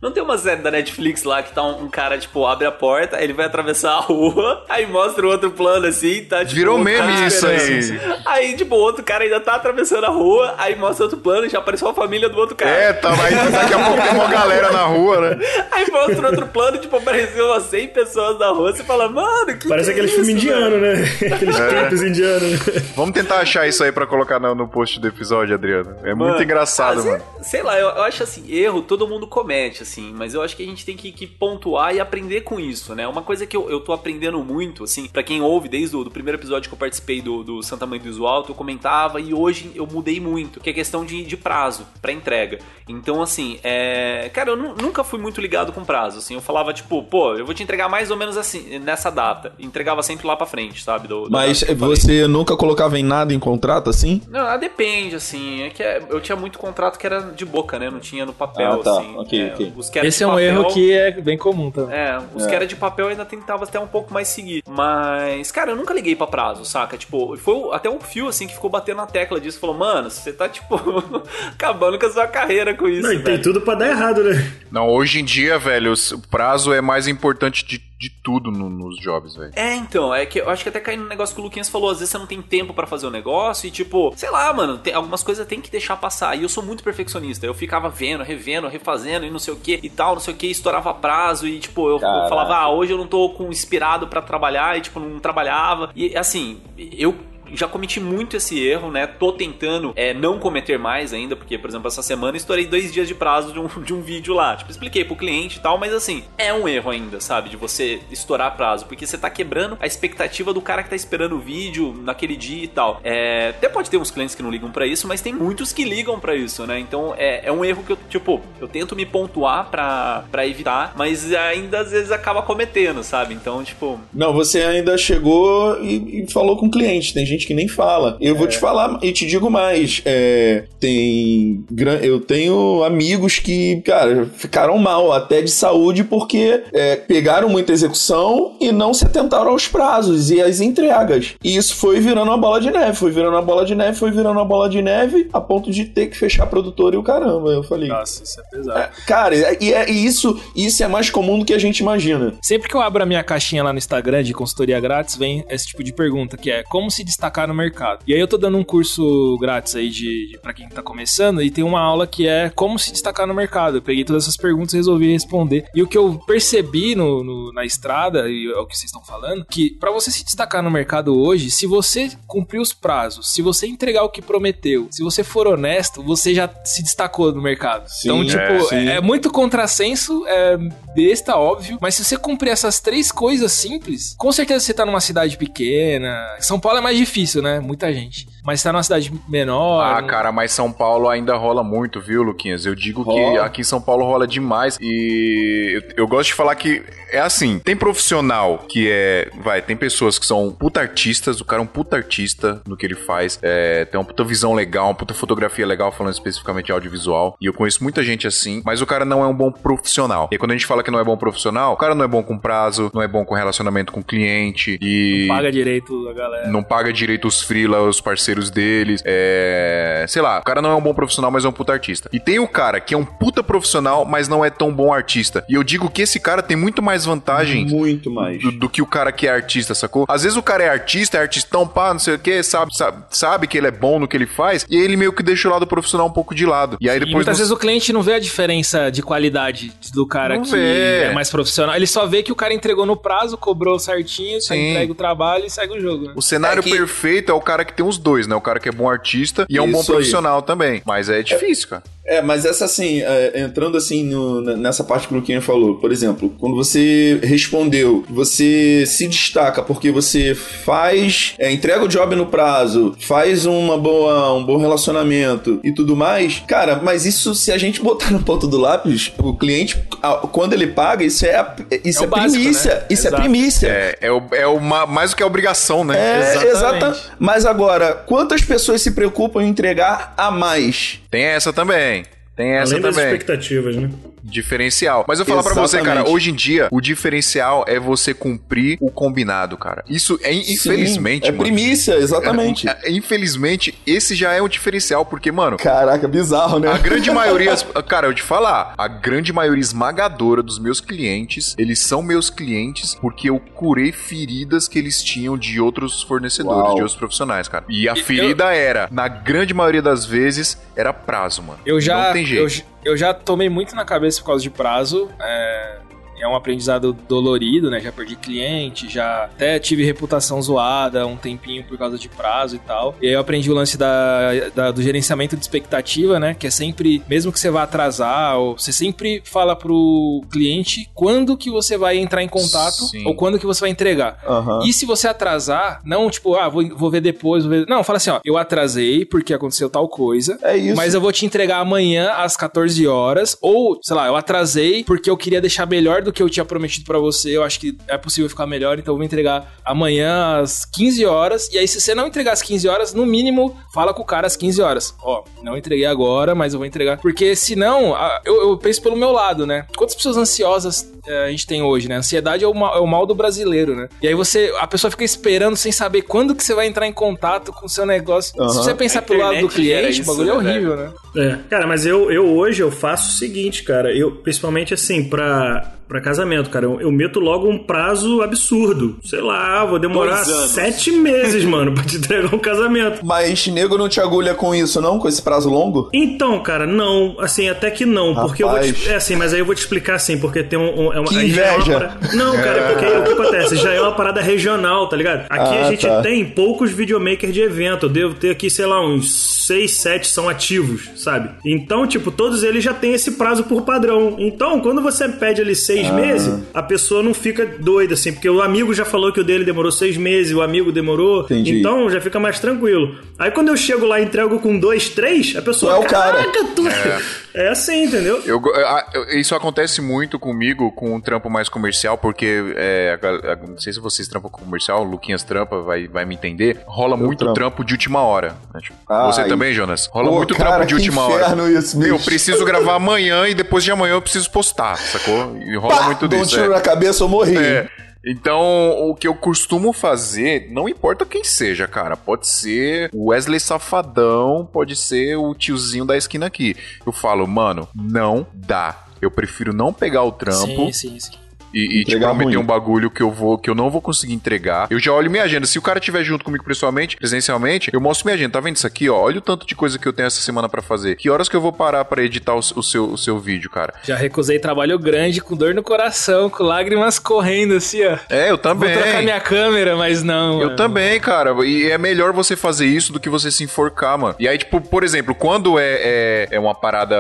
Não tem uma série da Netflix lá que tá um, um, cara, tipo, abre a porta, ele vai atravessar a rua, aí mostra o outro plano assim, tá tipo. Virou meme isso aí. Aí, tipo, o outro cara ainda tá atravessando a rua, aí mostra outro plano e já apareceu a família do outro cara. É, tá, mas daqui a pouco tem uma galera na rua, né? Aí mostra outro plano, tipo, apareceu umas 100 pessoas na rua, você fala, mano, que. Parece que aqueles filmes indianos, né? Aqueles é. clipes indianos. Vamos tentar achar isso aí pra colocar no, no post do episódio, Adriano. É mano, muito engraçado, mano. Sei, sei lá, eu, eu acho assim, erro todo mundo comete, assim, mas eu acho que a gente tem que, que, pontuar e aprender com isso, né? Uma coisa que eu, eu tô aprendendo muito, assim, para quem ouve desde o do primeiro episódio que eu participei do, do Santa Mãe do Iso Alto, eu comentava e hoje eu mudei muito, que é questão de, de prazo para entrega. Então, assim, é... cara, eu nunca fui muito ligado com prazo, assim, eu falava, tipo, pô, eu vou te entregar mais ou menos assim, nessa data. Entregava sempre lá pra frente, sabe? Do, Mas você nunca colocava em nada em contrato, assim? Não, ah, depende, assim, é que é, eu tinha muito contrato que era de boca, né? Não tinha no papel, ah, tá. assim. Ok, é, ok. Esse é um papel, erro que é bem comum também. É, os é. que era de papel ainda tentava até um pouco mais seguir. Mas, cara, eu nunca liguei pra prazo, saca? Tipo, foi até um fio assim que ficou batendo na tecla disso. Falou, mano, você tá, tipo, acabando com a sua carreira com isso. Não, e tem tudo pra dar errado, né? Não, hoje em dia, velho, o prazo é mais importante de de tudo no, nos jobs, velho. É, então, é que eu acho que até cai no negócio que o Luquinhas falou, às vezes você não tem tempo para fazer o negócio e tipo, sei lá, mano, tem, algumas coisas tem que deixar passar. E eu sou muito perfeccionista, eu ficava vendo, revendo, refazendo e não sei o que e tal, não sei o que, estourava prazo e tipo, eu, eu falava, ah, hoje eu não tô com inspirado para trabalhar e tipo, não trabalhava. E assim, eu já cometi muito esse erro, né? Tô tentando é, não cometer mais ainda, porque, por exemplo, essa semana estourei dois dias de prazo de um, de um vídeo lá. Tipo, expliquei pro cliente e tal, mas assim, é um erro ainda, sabe? De você estourar prazo, porque você tá quebrando a expectativa do cara que tá esperando o vídeo naquele dia e tal. É, até pode ter uns clientes que não ligam para isso, mas tem muitos que ligam para isso, né? Então é, é um erro que eu, tipo, eu tento me pontuar pra evitar, mas ainda às vezes acaba cometendo, sabe? Então, tipo. Não, você ainda chegou e, e falou com o cliente. Tem gente gente que nem fala. Eu é. vou te falar e te digo mais. É, tem. Eu tenho amigos que, cara, ficaram mal até de saúde porque é, pegaram muita execução e não se atentaram aos prazos e às entregas. E isso foi virando uma bola de neve, foi virando uma bola de neve, foi virando uma bola de neve, a ponto de ter que fechar a produtora e o caramba. Eu falei. Nossa, isso é pesado. É, cara, e, é, e isso, isso é mais comum do que a gente imagina. Sempre que eu abro a minha caixinha lá no Instagram de consultoria grátis, vem esse tipo de pergunta, que é como se destacar destacar no mercado. E aí eu tô dando um curso grátis aí de, de para quem tá começando e tem uma aula que é como se destacar no mercado. Eu peguei todas essas perguntas e resolvi responder. E o que eu percebi no, no na estrada e é o que vocês estão falando, que para você se destacar no mercado hoje, se você cumprir os prazos, se você entregar o que prometeu, se você for honesto, você já se destacou no mercado. Sim, então, tipo, é, é, é muito contrassenso, é besta, óbvio, mas se você cumprir essas três coisas simples, com certeza você tá numa cidade pequena. São Paulo é mais difícil difícil, né? Muita gente. Mas tá numa cidade menor. Ah, cara, mas São Paulo ainda rola muito, viu, Luquinhas? Eu digo rola. que aqui em São Paulo rola demais. E eu, eu, gosto de falar que é assim: tem profissional que é. Vai, tem pessoas que são puta artistas, o cara é um puta artista no que ele faz. É, tem uma puta visão legal, uma puta fotografia legal, falando especificamente de audiovisual. E eu conheço muita gente assim, mas o cara não é um bom profissional. E quando a gente fala que não é bom profissional, o cara não é bom com prazo, não é bom com relacionamento com o cliente e. Não paga direito a galera. Não paga direito os freela, os parceiros deles. É. Sei lá, o cara não é um bom profissional, mas é um puta artista. E tem o cara que é um puta profissional, mas não é tão bom artista. E eu digo que esse cara tem muito mais vantagem. Muito mais. Do, do que o cara que é artista, sacou? Às vezes o cara é artista, é artistão, pá, não sei o que, sabe, sabe, sabe que ele é bom no que ele faz, e ele meio que deixa o lado profissional um pouco de lado. E aí depois. E muitas vezes o cliente não vê a diferença de qualidade do cara não que vê. é mais profissional. Ele só vê que o cara entregou no prazo, cobrou certinho, só entrega o trabalho e segue o jogo. Né? O cenário é que... perfeito é o cara que tem os dois, né? O cara que é bom artista e é um bom profissional aí. também. Mas é difícil, cara. É, mas essa assim, é, entrando assim no, nessa parte que o Luquinha falou, por exemplo, quando você respondeu, você se destaca porque você faz, é, entrega o job no prazo, faz uma boa, um bom relacionamento e tudo mais, cara, mas isso se a gente botar na ponta do lápis, o cliente, quando ele paga, isso é, isso é, é básico, primícia, né? isso é Exato. é primícia. É, é, o, é uma, mais do que a obrigação, né? É, exatamente. Mas agora, quantas pessoas se preocupam em entregar a mais? Tem essa também. Tem essa Além também. das expectativas, né? Diferencial. Mas eu vou falar para você, cara, hoje em dia, o diferencial é você cumprir o combinado, cara. Isso é, infelizmente. Sim, é mano, primícia, exatamente. É, é, infelizmente, esse já é um diferencial, porque, mano. Caraca, bizarro, né? A grande maioria. cara, eu te falar, a grande maioria esmagadora dos meus clientes, eles são meus clientes porque eu curei feridas que eles tinham de outros fornecedores, Uau. de outros profissionais, cara. E a ferida eu... era, na grande maioria das vezes, era prazo, mano. Eu já. Não tem jeito. Eu eu já tomei muito na cabeça por causa de prazo. É, é um aprendizado dolorido, né? Já perdi cliente, já até tive reputação zoada um tempinho por causa de prazo e tal. E aí eu aprendi o lance da, da, do gerenciamento de expectativa, né? Que é sempre, mesmo que você vá atrasar, ou você sempre fala pro cliente quando que você vai entrar em contato Sim. ou quando que você vai entregar. Uhum. E se você atrasar, não tipo, ah, vou, vou ver depois, vou ver... Não, fala assim, ó, eu atrasei porque aconteceu tal coisa. É isso. Mas eu vou te entregar amanhã às 14 horas, ou, sei lá, eu atrasei porque eu queria deixar melhor do que eu tinha prometido para você, eu acho que é possível ficar melhor, então eu vou entregar amanhã às 15 horas. E aí, se você não entregar às 15 horas, no mínimo, fala com o cara às 15 horas. Ó, não entreguei agora, mas eu vou entregar. Porque senão, eu, eu penso pelo meu lado, né? Quantas pessoas ansiosas é, a gente tem hoje, né? Ansiedade é o, mal, é o mal do brasileiro, né? E aí você, a pessoa fica esperando sem saber quando que você vai entrar em contato com o seu negócio. Uhum. Se você pensar pelo lado do cliente, o bagulho é né, horrível, né? É, cara, mas eu, eu hoje eu faço o seguinte, cara, eu principalmente assim, pra para casamento, cara. Eu, eu, meto logo um prazo absurdo. Sei lá, vou demorar sete meses, mano, pra te entregar um casamento. Mas nego não te agulha com isso, não? Com esse prazo longo? Então, cara, não. Assim, até que não. Rapaz. Porque eu vou te, É assim, mas aí eu vou te explicar assim, porque tem um. um é uma, que inveja! É uma não, cara, é porque aí, o que acontece? Já é uma parada regional, tá ligado? Aqui ah, a gente tá. tem poucos videomakers de evento. Eu devo ter aqui, sei lá, uns seis, sete são ativos, sabe? Então, tipo, todos eles já têm esse prazo por padrão. Então, quando você pede ali seis seis ah. meses, a pessoa não fica doida, assim, porque o amigo já falou que o dele demorou seis meses, o amigo demorou. Entendi. Então já fica mais tranquilo. Aí quando eu chego lá e entrego com dois, três, a pessoa. Tu é o cara. Tu... É. é assim, entendeu? Eu, isso acontece muito comigo com um trampo mais comercial, porque é, não sei se vocês trampam com comercial, o Luquinhas trampa, vai, vai me entender. Rola eu muito trampo. trampo. de última hora. Né? Tipo, você também, Jonas? Rola Pô, muito cara, trampo de última hora. Isso, eu preciso gravar amanhã e depois de amanhã eu preciso postar, sacou? E rola Pá, muito disso. um tiro é. na cabeça, eu morri. É. Então, o que eu costumo fazer, não importa quem seja, cara, pode ser o Wesley Safadão, pode ser o tiozinho da esquina aqui. Eu falo, mano, não dá. Eu prefiro não pegar o trampo. Sim, sim, sim e, e te prometer um bagulho que eu vou que eu não vou conseguir entregar. Eu já olho minha agenda. Se o cara estiver junto comigo pessoalmente, presencialmente, eu mostro minha agenda. Tá vendo isso aqui, ó? Olha o tanto de coisa que eu tenho essa semana para fazer. Que horas que eu vou parar para editar o, o, seu, o seu vídeo, cara? Já recusei trabalho grande, com dor no coração, com lágrimas correndo, assim, ó. É, eu também. Vou trocar minha câmera, mas não. Eu mano. também, cara. E é melhor você fazer isso do que você se enforcar, mano. E aí, tipo, por exemplo, quando é, é, é uma parada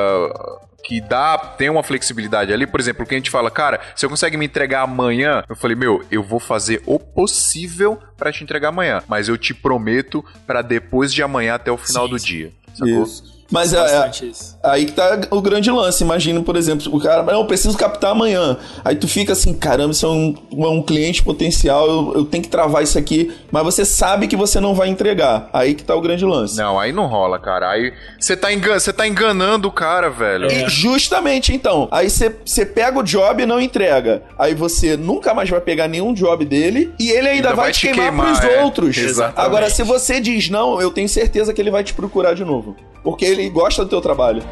que dá, tem uma flexibilidade ali. Por exemplo, que a gente fala, cara, você consegue me entregar amanhã? Eu falei, meu, eu vou fazer o possível para te entregar amanhã, mas eu te prometo para depois de amanhã até o final sim, do sim. dia. Sacou? Isso. Mas é, é, aí que tá o grande lance. Imagina, por exemplo, o cara, eu preciso captar amanhã. Aí tu fica assim, caramba, isso é um, um cliente potencial, eu, eu, tenho que travar isso aqui. Mas você sabe que você não vai entregar. Aí que tá o grande lance. Não, aí não rola, cara. Aí você tá, engan tá enganando o cara, velho. É. Justamente, então. Aí você pega o job e não entrega. Aí você nunca mais vai pegar nenhum job dele e ele ainda, ainda vai, vai, te queimar, queimar pros é. outros. Exatamente. Agora, se você diz não, eu tenho certeza que ele vai te procurar de novo porque ele gosta do teu trabalho.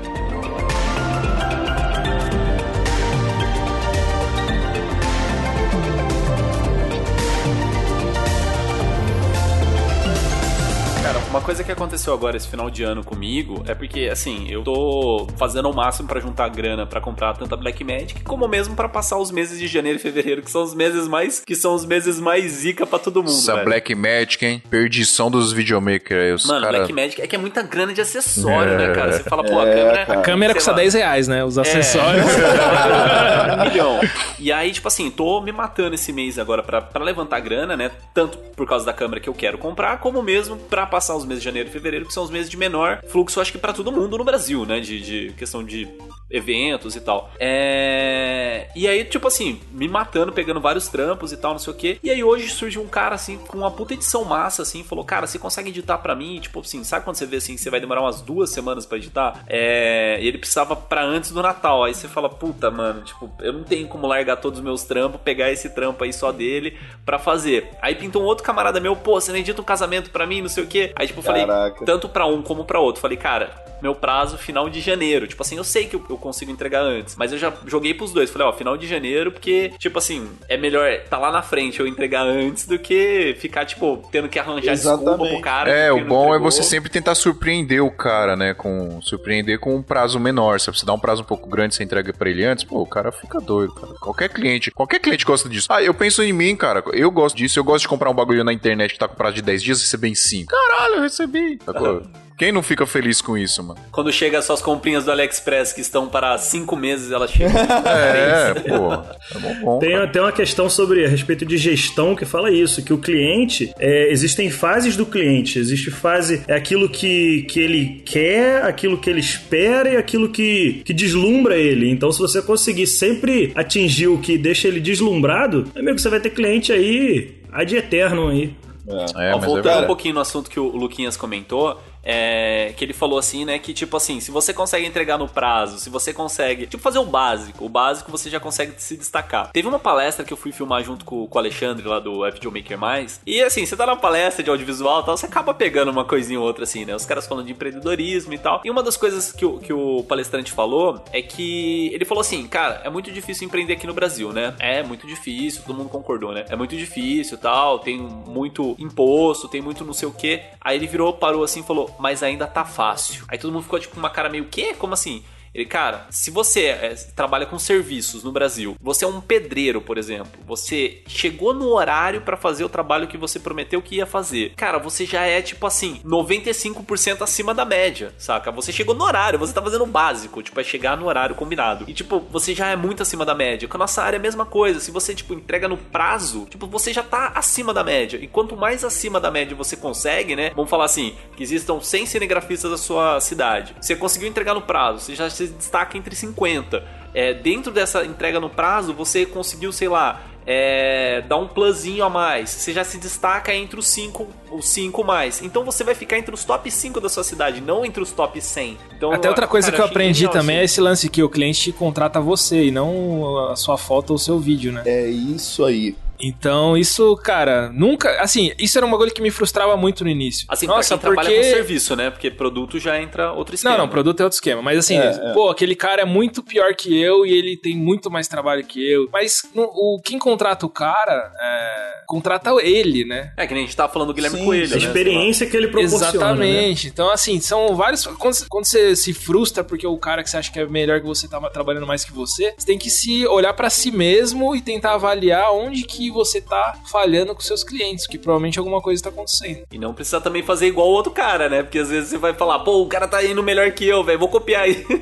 Coisa que aconteceu agora esse final de ano comigo é porque, assim, eu tô fazendo o máximo para juntar grana para comprar tanto a Black Magic como mesmo para passar os meses de janeiro e fevereiro, que são os meses mais que são os meses mais zica para todo mundo. Essa velho. Black Magic, hein? Perdição dos videomakers. Mano, cara... Black Magic é que é muita grana de acessório, É. né, cara? Você fala, pô, a É, câmera. cara. A câmera custa lá, 10 reais, né? Os acessórios. um milhão. E aí, tipo assim, tô me matando esse mês agora pra, pra levantar grana, né? Tanto por causa da câmera que eu quero comprar, como mesmo pra passar os de janeiro e fevereiro, que são os meses de menor fluxo, acho que pra todo mundo no Brasil, né? De, de questão de eventos e tal. É... E aí, tipo assim, me matando, pegando vários trampos e tal, não sei o quê. E aí hoje surge um cara, assim, com uma puta edição massa, assim, falou, cara, você consegue editar pra mim? Tipo assim, sabe quando você vê assim, que você vai demorar umas duas semanas pra editar? É... E ele precisava pra antes do Natal. Aí você fala, puta, mano, tipo, eu não tenho como largar todos os meus trampos, pegar esse trampo aí só dele pra fazer. Aí pintou um outro camarada meu, pô, você não edita um casamento pra mim, não sei o quê. Aí, tipo, eu falei, Caraca. tanto pra um como pra outro. Falei, cara, meu prazo final de janeiro. Tipo assim, eu sei que eu, eu consigo entregar antes, mas eu já joguei pros dois. Falei, ó, final de janeiro, porque, tipo assim, é melhor tá lá na frente eu entregar antes do que ficar, tipo, tendo que arranjar desculpa Exatamente. pro cara. É, o bom é você sempre tentar surpreender o cara, né? Com surpreender com um prazo menor. Se você dá um prazo um pouco grande, você entrega pra ele antes, pô, o cara fica doido, cara. Qualquer cliente, qualquer cliente gosta disso. Ah, eu penso em mim, cara. Eu gosto disso. Eu gosto de comprar um bagulho na internet que tá com prazo de 10 dias e receber em 5. Caralho, eu recebi. Sacou? Quem não fica feliz com isso, mano? Quando chega as suas comprinhas do AliExpress que estão para cinco meses, elas chegam. É, pô. É bom, bom Tem até uma questão sobre a respeito de gestão que fala isso, que o cliente é, existem fases do cliente. Existe fase é aquilo que, que ele quer, aquilo que ele espera e aquilo que, que deslumbra ele. Então, se você conseguir sempre atingir o que deixa ele deslumbrado, amigo, você vai ter cliente aí ad eterno aí. É, Ó, mas é voltando um pouquinho no assunto que o Luquinhas comentou, é, que ele falou assim, né, que tipo assim, se você consegue entregar no prazo, se você consegue, tipo, fazer o básico, o básico você já consegue se destacar. Teve uma palestra que eu fui filmar junto com, com o Alexandre lá do FGO Maker Mais, e assim, você tá na palestra de audiovisual e tal, você acaba pegando uma coisinha ou outra assim, né, os caras falando de empreendedorismo e tal, e uma das coisas que o, que o palestrante falou é que ele falou assim, cara, é muito difícil empreender aqui no Brasil, né, é muito difícil, todo mundo concordou, né, é muito difícil tal, tem muito imposto, tem muito não sei o que, aí ele virou, parou assim e falou, mas ainda tá fácil. Aí todo mundo ficou tipo com uma cara meio, quê? Como assim? Ele, cara, se você é, trabalha com serviços no Brasil, você é um pedreiro, por exemplo, você chegou no horário pra fazer o trabalho que você prometeu que ia fazer. Cara, você já é tipo assim, 95% acima da média, saca? Você chegou no horário, você tá fazendo o básico, tipo, é chegar no horário combinado. E tipo, você já é muito acima da média. Com a nossa área é a mesma coisa. Se você tipo entrega no prazo, tipo, você já tá acima da média. E quanto mais acima da média você consegue, né? Vamos falar assim, que existam 100 cinegrafistas da sua cidade. Você conseguiu entregar no prazo, você já se destaca entre 50. É, dentro dessa entrega no prazo, você conseguiu, sei lá, é, dar um plusinho a mais. Você já se destaca entre os 5 os cinco mais. Então você vai ficar entre os top 5 da sua cidade, não entre os top 100. Então, Até outra coisa cara, que eu aprendi genial também é isso. esse lance que o cliente contrata você e não a sua foto ou o seu vídeo, né? É isso aí. Então, isso, cara, nunca. Assim, isso era um bagulho que me frustrava muito no início. Assim, Nossa, pra quem porque. trabalha com serviço, né? Porque produto já entra outro esquema. Não, não, produto é outro esquema. Mas assim, É, pô, aquele cara é muito pior que eu e ele tem muito mais trabalho que eu. Mas no- o, quem contrata o cara, é, contrata ele, né? É que nem a gente tava falando do Guilherme Sim, Coelho, A né? experiência que ele proporciona. Né? Exatamente. Então, assim, são vários. Quando, quando você se frustra porque o cara que você acha que é melhor que você tava trabalhando mais que você, você tem que se olhar pra si mesmo e tentar avaliar onde que você tá falhando com seus clientes, que provavelmente alguma coisa tá acontecendo. E não precisa também fazer igual o outro cara, né? Porque às vezes você vai falar, pô, o cara tá indo melhor que eu, velho, vou copiar aí.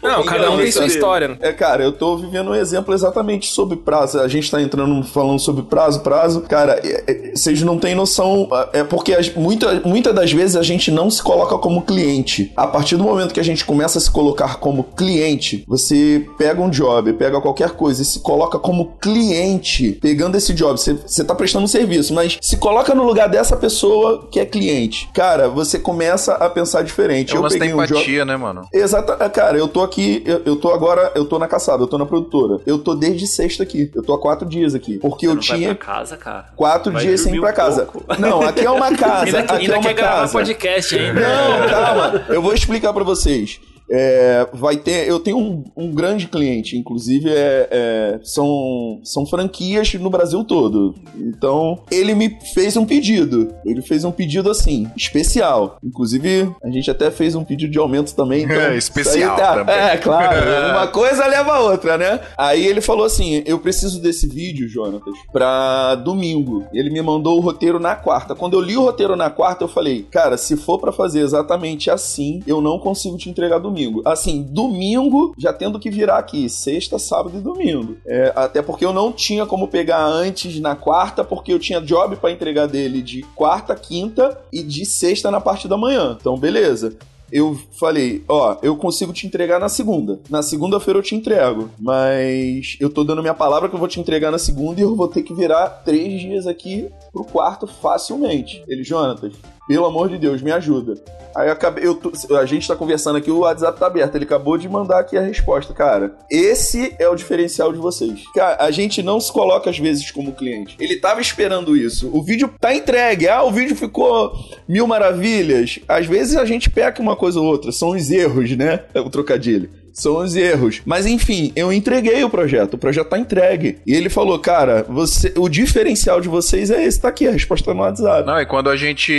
Vou Não, cada um tem sua história. né? É, cara, eu tô vivendo um exemplo exatamente sobre prazo. A gente tá entrando falando sobre prazo, prazo. Cara, é- é- vocês não têm noção. É porque as- muita, muitas das vezes a gente não se coloca como cliente. A partir do momento que a gente começa a se colocar como cliente, você pega um job, pega qualquer coisa e se coloca como cliente, pegando esse job. Você, você tá prestando um serviço, mas se coloca no lugar dessa pessoa que é cliente. Cara, você começa a pensar diferente. É da peguei um job. empatia, né, mano? Exata, é, cara, eu tô aqui, eu, eu tô agora, eu tô na caçada, eu tô na produtora. Eu tô desde sexta aqui. Eu tô há quatro dias aqui. Porque eu Não vai tinha pra casa, cara. quatro Vai dias sem ir pra um casa. pouco. Não, aqui é uma casa. Ainda, aqui ainda é uma quer gravar casa. podcast ainda. Não, calma. Eu vou explicar pra vocês. É, vai ter. Eu tenho um, um grande cliente, inclusive é, é, são, são franquias no Brasil todo. Então, ele me fez um pedido. Ele fez um pedido assim, especial. Inclusive, a gente até fez um pedido de aumento também. Então, é, especial tá, também. É, claro. uma coisa leva a outra, né? Aí ele falou assim: eu preciso desse vídeo, Jonatas, pra domingo. Ele me mandou o roteiro na quarta. Quando eu li o roteiro na quarta, eu falei, cara, se for para fazer exatamente assim, eu não consigo te entregar domingo. Assim, domingo, já tendo que virar aqui, sexta, sábado e domingo. É, até porque eu não tinha como pegar antes na quarta, porque eu tinha job para entregar dele de quarta, quinta e de sexta na parte da manhã. Então, beleza eu falei, ó, eu consigo te entregar na segunda. Na segunda-feira eu te entrego, mas eu tô dando minha palavra que eu vou te entregar na segunda e eu vou ter que virar três dias aqui pro quarto facilmente. Ele, Jonatas, pelo amor de Deus, me ajuda. Aí eu acabei, eu, a gente tá conversando aqui, o WhatsApp tá aberto. Ele acabou de mandar aqui a resposta, cara. Esse é o diferencial de vocês. Cara, a gente não se coloca às vezes como cliente. Ele tava esperando isso. O vídeo tá entregue. Ah, o vídeo ficou mil maravilhas. Às vezes a gente peca uma coisa ou outra. São os erros, né? É o trocadilho são os erros. Mas enfim, eu entreguei o projeto, o projeto tá entregue. E ele falou, cara, você, o diferencial de vocês é esse, tá aqui, a resposta no WhatsApp. Não, e quando a gente.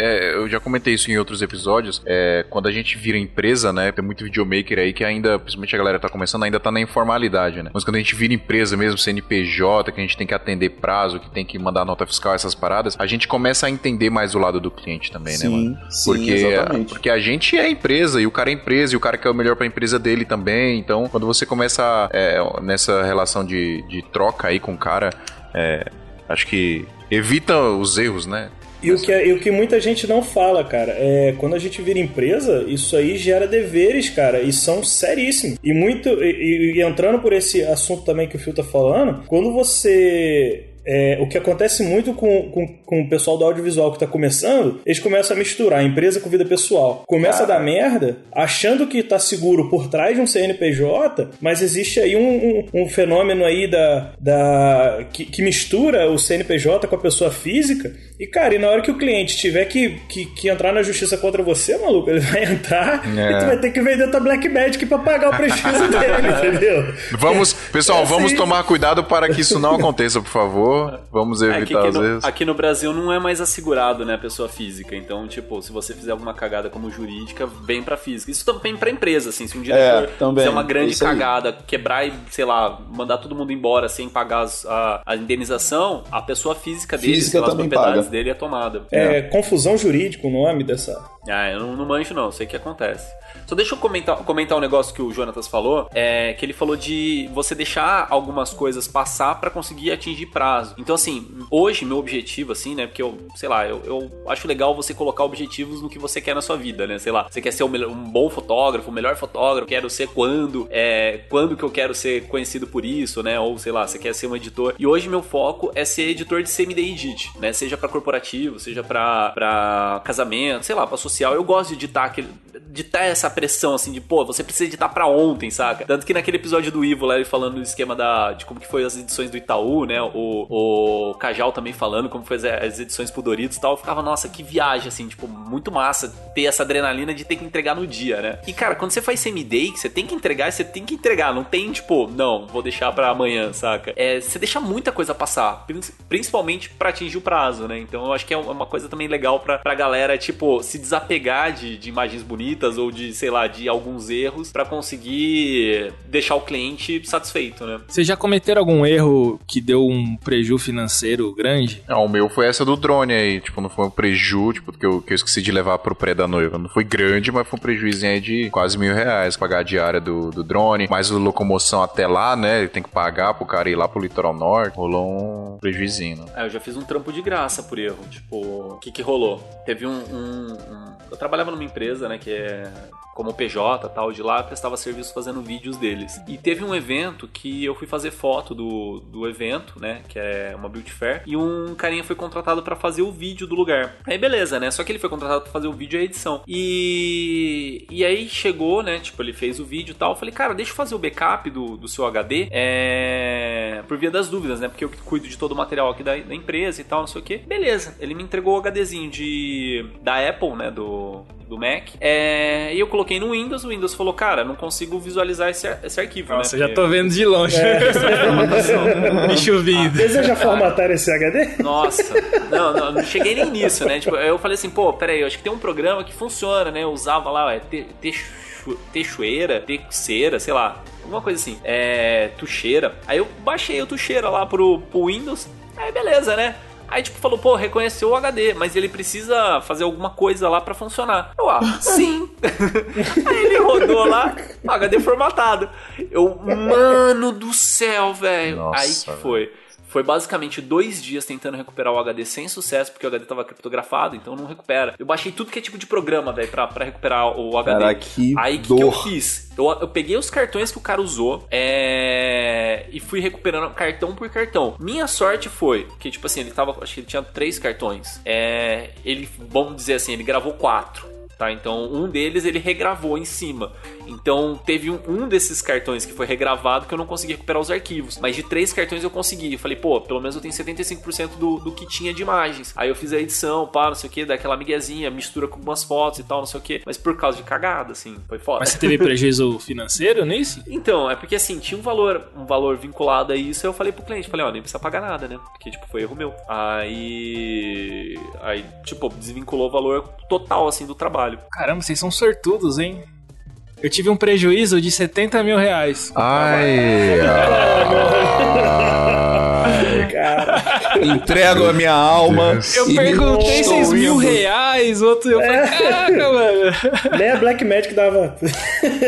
É, eu já comentei isso em outros episódios. É, quando a gente vira empresa, né? Tem muito videomaker aí que ainda, principalmente a galera tá começando, ainda tá na informalidade, né? Mas quando a gente vira empresa mesmo, CNPJ, que a gente tem que atender prazo, que tem que mandar nota fiscal, essas paradas, a gente começa a entender mais o lado do cliente também, sim, né, mano? Sim, porque, exatamente. porque a gente é empresa e o cara é empresa e o cara quer o melhor pra empresa dele também. Então, quando você começa é, nessa relação de, de troca aí com o cara, é, acho que evita os erros, né? E o, que, é, e o que muita gente não fala, cara, é quando a gente vira empresa, isso aí gera deveres, cara, e são seríssimos. E muito. E, e entrando por esse assunto também que o Phil tá falando, quando você é, o que acontece muito com, com, com, o pessoal do audiovisual que está começando, eles começam a misturar empresa com vida pessoal. Começa a dar merda, achando que está seguro por trás de um CNPJ, mas existe aí um, um, um fenômeno aí da, da que, que, mistura o CNPJ com a pessoa física. E, cara, e na hora que o cliente tiver que, que, que entrar na justiça contra você, maluco, ele vai entrar é. e tu vai ter que vender tua Black Magic pra pagar o prejuízo dele, entendeu? Vamos, pessoal, é assim. vamos tomar cuidado para que isso não aconteça, por favor. Vamos é, evitar é, às no, vezes. Aqui no Brasil não é mais assegurado, né, a pessoa física. Então, tipo, se você fizer alguma cagada como jurídica, vem pra física. Isso também pra empresa, assim. Se um diretor é, fizer uma grande cagada, quebrar e, sei lá, mandar todo mundo embora sem pagar as, a, a, indenização, a pessoa física dele, física as propriedades paga. dele é tomada. É, confusão jurídica o nome dessa. Ah, eu não, não manjo não, sei o que acontece. Só deixa eu comentar, comentar um negócio que o Jonatas falou, é que ele falou de você deixar algumas coisas passar para conseguir atingir prazo. Então, assim, hoje meu objetivo, assim, né, porque eu, sei lá, eu, eu acho legal você colocar objetivos no que você quer na sua vida, né, sei lá, você quer ser um, um bom fotógrafo, o melhor fotógrafo, quero ser quando, é, quando que eu quero ser conhecido por isso, né, ou sei lá, você quer ser um editor. E hoje meu foco é ser editor de CMD Edit, né, seja para corporativo, seja para casamento, sei lá, para social. Eu gosto de editar aquele, editar essa pressão, assim, de, pô, você precisa editar pra ontem, saca? Tanto que naquele episódio do Ivo lá, ele falando do esquema da, de como que foi as edições do Itaú, né? O, o Cajal também falando como foi as, as edições pro Doritos e tal. Eu ficava, nossa, que viagem, assim, tipo, muito massa ter essa adrenalina de ter que entregar no dia, né? E, cara, quando você faz semi-day, você tem que entregar, você tem que entregar. Não tem, tipo, não, vou deixar pra amanhã, saca? É, você deixa muita coisa passar, principalmente para atingir o prazo, né? Então eu acho que é uma coisa também legal pra, pra galera, tipo, se desapegar de, de imagens bonitas ou de, sei lá, de alguns erros para conseguir deixar o cliente satisfeito, né? Vocês já cometeram algum erro que deu um prejuízo financeiro grande? Não, o meu foi essa do drone aí, tipo, não foi um prejuízo, tipo, que eu, que eu esqueci de levar pro pré da noiva. Não foi grande, mas foi um prejuízo aí de quase mil reais, pagar a diária do, do drone, mais a locomoção até lá, né? Ele tem que pagar pro cara ir lá pro litoral norte. Rolou um prejuizinho, né? É, eu já fiz um trampo de graça por erro. Tipo, o que que rolou? Teve um, um, um... Eu trabalhava numa empresa, né, que é como PJ tal, de lá, prestava serviço fazendo vídeos deles. E teve um evento que eu fui fazer foto do, do evento, né? Que é uma Beauty Fair, e um carinha foi contratado para fazer o vídeo do lugar. Aí beleza, né? Só que ele foi contratado para fazer o vídeo e a edição. E, e aí chegou, né? Tipo, ele fez o vídeo e tal. Eu falei, cara, deixa eu fazer o backup do, do seu HD é... por via das dúvidas, né? Porque eu cuido de todo o material aqui da, da empresa e tal, não sei o que. Beleza, ele me entregou o HDzinho de, da Apple, né? Do, do Mac. É... E eu coloquei no Windows, o Windows falou, cara, não consigo visualizar esse, esse arquivo, Nossa, né? já tô vendo de longe. É. Bicho vindo. Deseja formatar esse HD? Nossa, não, não, não cheguei nem nisso, né? Tipo, eu falei assim, pô, peraí, eu acho que tem um programa que funciona, né? Eu usava lá, é te, texu, Texueira, Texeira, sei lá, alguma coisa assim. É. Tucheira. Aí eu baixei o Tucheira lá pro, pro Windows. Aí beleza, né? Aí, tipo, falou, pô, reconheceu o HD, mas ele precisa fazer alguma coisa lá para funcionar. Eu, ah, sim. Aí ele rodou lá, HD formatado. Eu, mano do céu, velho. Aí que foi. Foi basicamente dois dias tentando recuperar o HD sem sucesso, porque o HD tava criptografado, então não recupera. Eu baixei tudo que é tipo de programa, velho, pra, pra recuperar o HD. Cara, que Aí o que, que eu fiz? Eu, eu peguei os cartões que o cara usou é, e fui recuperando cartão por cartão. Minha sorte foi que, tipo assim, ele tava. Acho que ele tinha três cartões. É, ele, vamos dizer assim, ele gravou quatro. Tá, então um deles ele regravou em cima. Então teve um, um, desses cartões que foi regravado que eu não consegui recuperar os arquivos. Mas de três cartões eu consegui. Eu falei, pô, pelo menos eu tenho 75% do, do que tinha de imagens. Aí eu fiz a edição, pá, não sei o que, daquela miguezinha, mistura com algumas fotos e tal, não sei o que. Mas por causa de cagada, assim, foi foda. Mas você teve prejuízo financeiro nisso? Então, é porque assim, tinha um valor, um valor vinculado a isso. Eu falei pro cliente, falei, ó, nem precisa pagar nada, né? Porque, tipo, foi erro meu. Aí. Aí, tipo, desvinculou o valor total, assim, do trabalho. Caramba, vocês são sortudos, hein? Eu tive um prejuízo de 70 mil reais. Ai. Cara, entrego a minha alma. Eu perguntei 6 mil reais, outro eu falei, caraca, mano. Nem a Black Magic dava.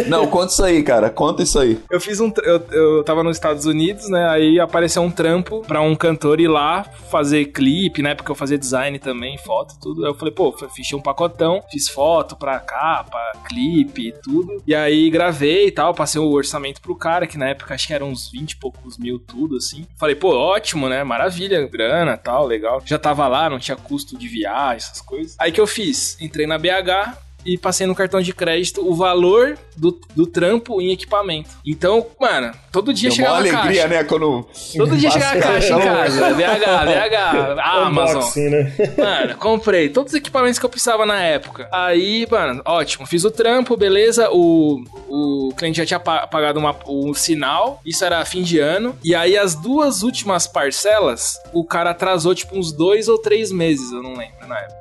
Não, conta isso aí, cara. Conta isso aí. Eu fiz um. Eu, eu tava nos Estados Unidos, né? Aí apareceu um trampo pra um cantor ir lá fazer clipe, na época eu fazia design também, foto, tudo. Aí eu falei, pô, fiz um pacotão, fiz foto pra capa, clipe e tudo. E aí gravei e tal, passei o orçamento pro cara, que na época acho que eram uns 20 e poucos mil, tudo assim. Falei, pô, ótimo, né? Maravilha, grana tal, legal. Já tava lá, não tinha custo de viagem, essas coisas. Aí que eu fiz? Entrei na BH, e passei no cartão de crédito o valor do, do trampo em equipamento. Então, mano, todo dia Deu chegava uma alegria, caixa. né? Quando. Todo dia chegava a caixa em casa. VH, VH, Amazon. Unboxing, né? Mano, comprei todos os equipamentos que eu precisava na época. Aí, mano, ótimo. Fiz o trampo, beleza. O, o cliente já tinha pa- pagado uma, o sinal. Isso era fim de ano. E aí, as duas últimas parcelas, o cara atrasou, tipo, uns dois ou três meses, eu não lembro na época.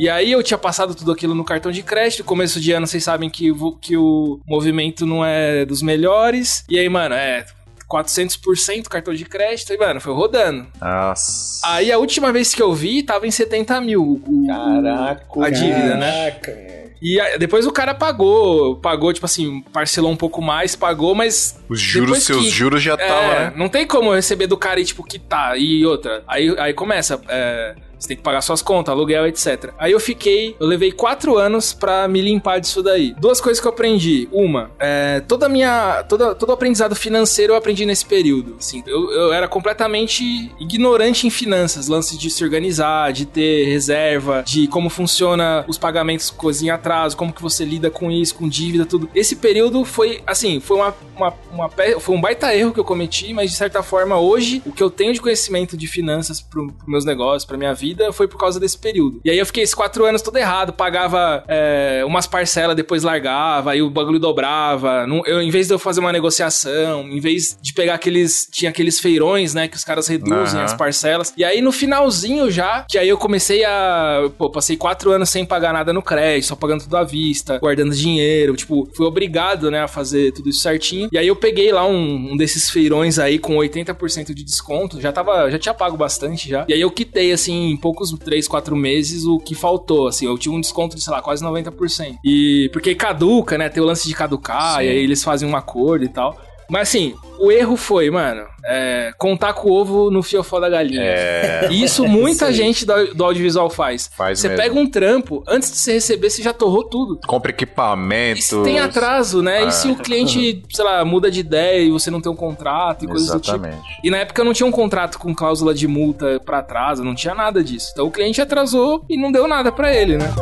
E aí eu tinha passado tudo aquilo no cartão de crédito. Começo de ano, vocês sabem que, o- que o movimento não é dos melhores. E aí, mano, é 400% cartão de crédito. E, mano, foi rodando. Nossa. Aí a última vez que eu vi, tava em 70 mil. o- Caraca. A dívida, né? Caraca, mano. E aí, depois o cara pagou, pagou, tipo assim, parcelou um pouco mais, pagou, mas. Os juros, seus que- juros já É, tava, né? não tem como eu receber do cara e, tipo, quitar. E outra. Aí, aí começa. é, você tem que pagar suas contas, aluguel, etc. Aí eu fiquei, eu levei quatro anos pra me limpar disso daí. Duas coisas que eu aprendi. Uma, é, toda minha. Toda, todo o aprendizado financeiro eu aprendi nesse período. Assim, eu, eu era completamente ignorante em finanças, lances de se organizar, de ter reserva, de como funciona os pagamentos, coisinha em atraso, como que você lida com isso, com dívida, tudo. Esse período foi, assim, foi uma, uma, uma foi um baita erro que eu cometi, mas de certa forma hoje o que eu tenho de conhecimento de finanças pros meus negócios, pra minha vida, foi por causa desse período. E aí eu fiquei esses quatro anos todo errado, pagava é, umas parcelas, depois largava, aí o bagulho dobrava. Não- eu, em vez de eu fazer uma negociação, em vez de pegar aqueles. Tinha aqueles feirões, né? Que os caras reduzem Aham. as parcelas. E aí no finalzinho já, que aí eu comecei a. Pô, passei quatro anos sem pagar nada no crédito, só pagando tudo à vista, guardando dinheiro. Tipo, fui obrigado, né, a fazer tudo isso certinho. E aí eu peguei lá um, um desses feirões aí com 80% de desconto. Já tava. Já tinha pago bastante já. E aí eu quitei, assim, poucos 3, 4 meses o que faltou. Assim, eu tive um desconto de, sei lá, quase 90%. E porque caduca, né? Tem o lance de caducar, e aí eles fazem um acordo e tal. Mas assim, o erro foi, mano, é, contar com o ovo no fiofó da galinha. É. E isso muita gente do, do audiovisual faz. Faz você mesmo. pega um trampo, antes de você receber, você já torrou tudo. Compra equipamento. se tem atraso, né? E se o cliente, sei lá, muda de ideia e você não tem um contrato e coisas do tipo. E na época não tinha um contrato com cláusula de multa pra atraso, não tinha nada disso. Então o cliente atrasou e não deu nada pra ele, né?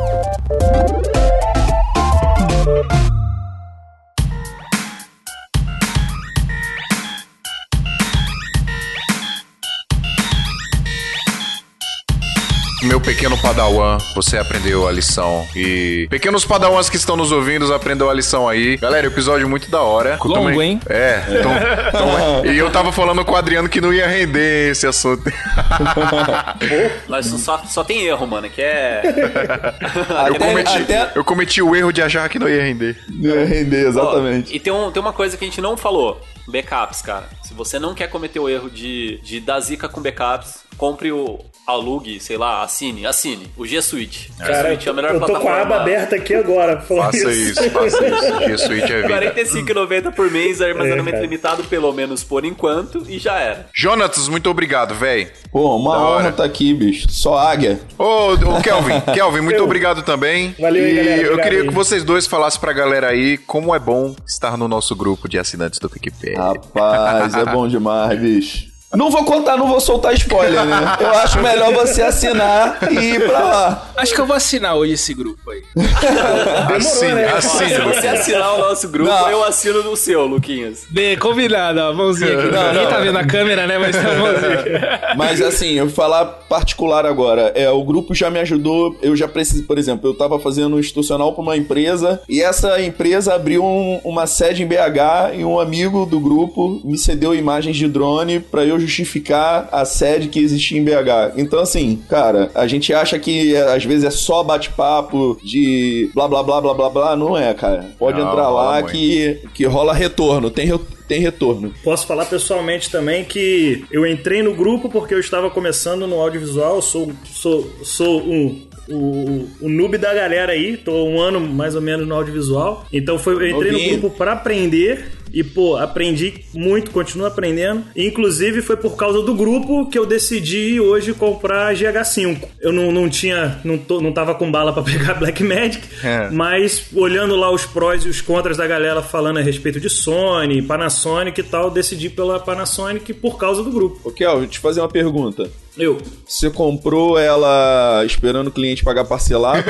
Meu pequeno padawan, você aprendeu a lição. E pequenos padawans que estão nos ouvindo, aprendeu a lição aí. Galera, episódio muito da hora. Longo, Também- hein? É. Então, então- e eu tava falando com o Adriano que não ia render esse assunto. Mas só, só tem erro, mano, que é. Eu Até- cometi, até- eu cometi o erro de achar que não ia render. Não ia render, exatamente. Ó, e tem, um, tem uma coisa que a gente não falou: backups, cara. Se você não quer cometer o erro de, de dar zica com backups, compre o. Alugue, sei lá, assine, assine. O G Suite. G Cara, Suite é a melhor eu tô com a plataforma. aba aberta aqui agora. Faça isso, faça isso. G Suite é vida. 45,90 por mês, armazenamento É, limitado, pelo menos por enquanto, e já era. Jonatas, muito obrigado, véi. Pô, uma Da honra hora. estar aqui, bicho. Só águia. Ô, ô Kelvin, Kelvin, muito Eu. obrigado também. Valeu aí, e galera, eu queria aí. que vocês dois falassem pra galera aí como é bom estar no nosso grupo de assinantes do PicPay. Rapaz, é bom demais, bicho. Não vou contar, não vou soltar spoiler, né? Eu acho melhor você assinar e ir pra lá. Acho que eu vou assinar hoje esse grupo aí. Assine, né? Assine. se você assinar o nosso grupo, Não. eu assino o seu, Luquinhas. Bem, combinado, ó, mãozinha aqui. Não, Ninguém não. tá vendo a câmera, né? Mas a mãozinha. Mas assim, eu vou falar particular agora. É, o grupo já me ajudou. Eu já preciso, por exemplo, eu tava fazendo um institucional pra uma empresa e essa empresa abriu um- uma sede em BH e um amigo do grupo me cedeu imagens de drone pra eu justificar a sede que existia em BH. Então, assim, cara, a gente acha que é, às vezes é só bate-papo de blá blá blá blá blá blá. Não é, cara. Pode Não, entrar lá muito. que, que rola retorno. Tem, re- tem retorno. Posso falar pessoalmente também que eu entrei no grupo porque eu estava começando no audiovisual, sou, sou, sou um, o, o noob da galera aí, tô um ano mais ou menos no audiovisual. Então foi, eu entrei Novinho. no grupo para aprender. E, pô, aprendi muito, continuo aprendendo. Inclusive, foi por causa do grupo que eu decidi hoje comprar a GH5. Eu não, não tinha, não, tô, não tava com bala pra pegar Black Magic, É. mas olhando lá os prós e os contras da galera falando a respeito de Sony, Panasonic e tal, decidi pela Panasonic por causa do grupo. Deixa eu te fazer uma pergunta. Eu. Você comprou ela esperando o cliente pagar parcelado?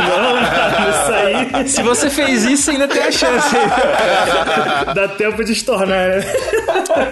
Não, isso aí Se você fez isso, ainda tem a chance. dá tempo de estornar, né?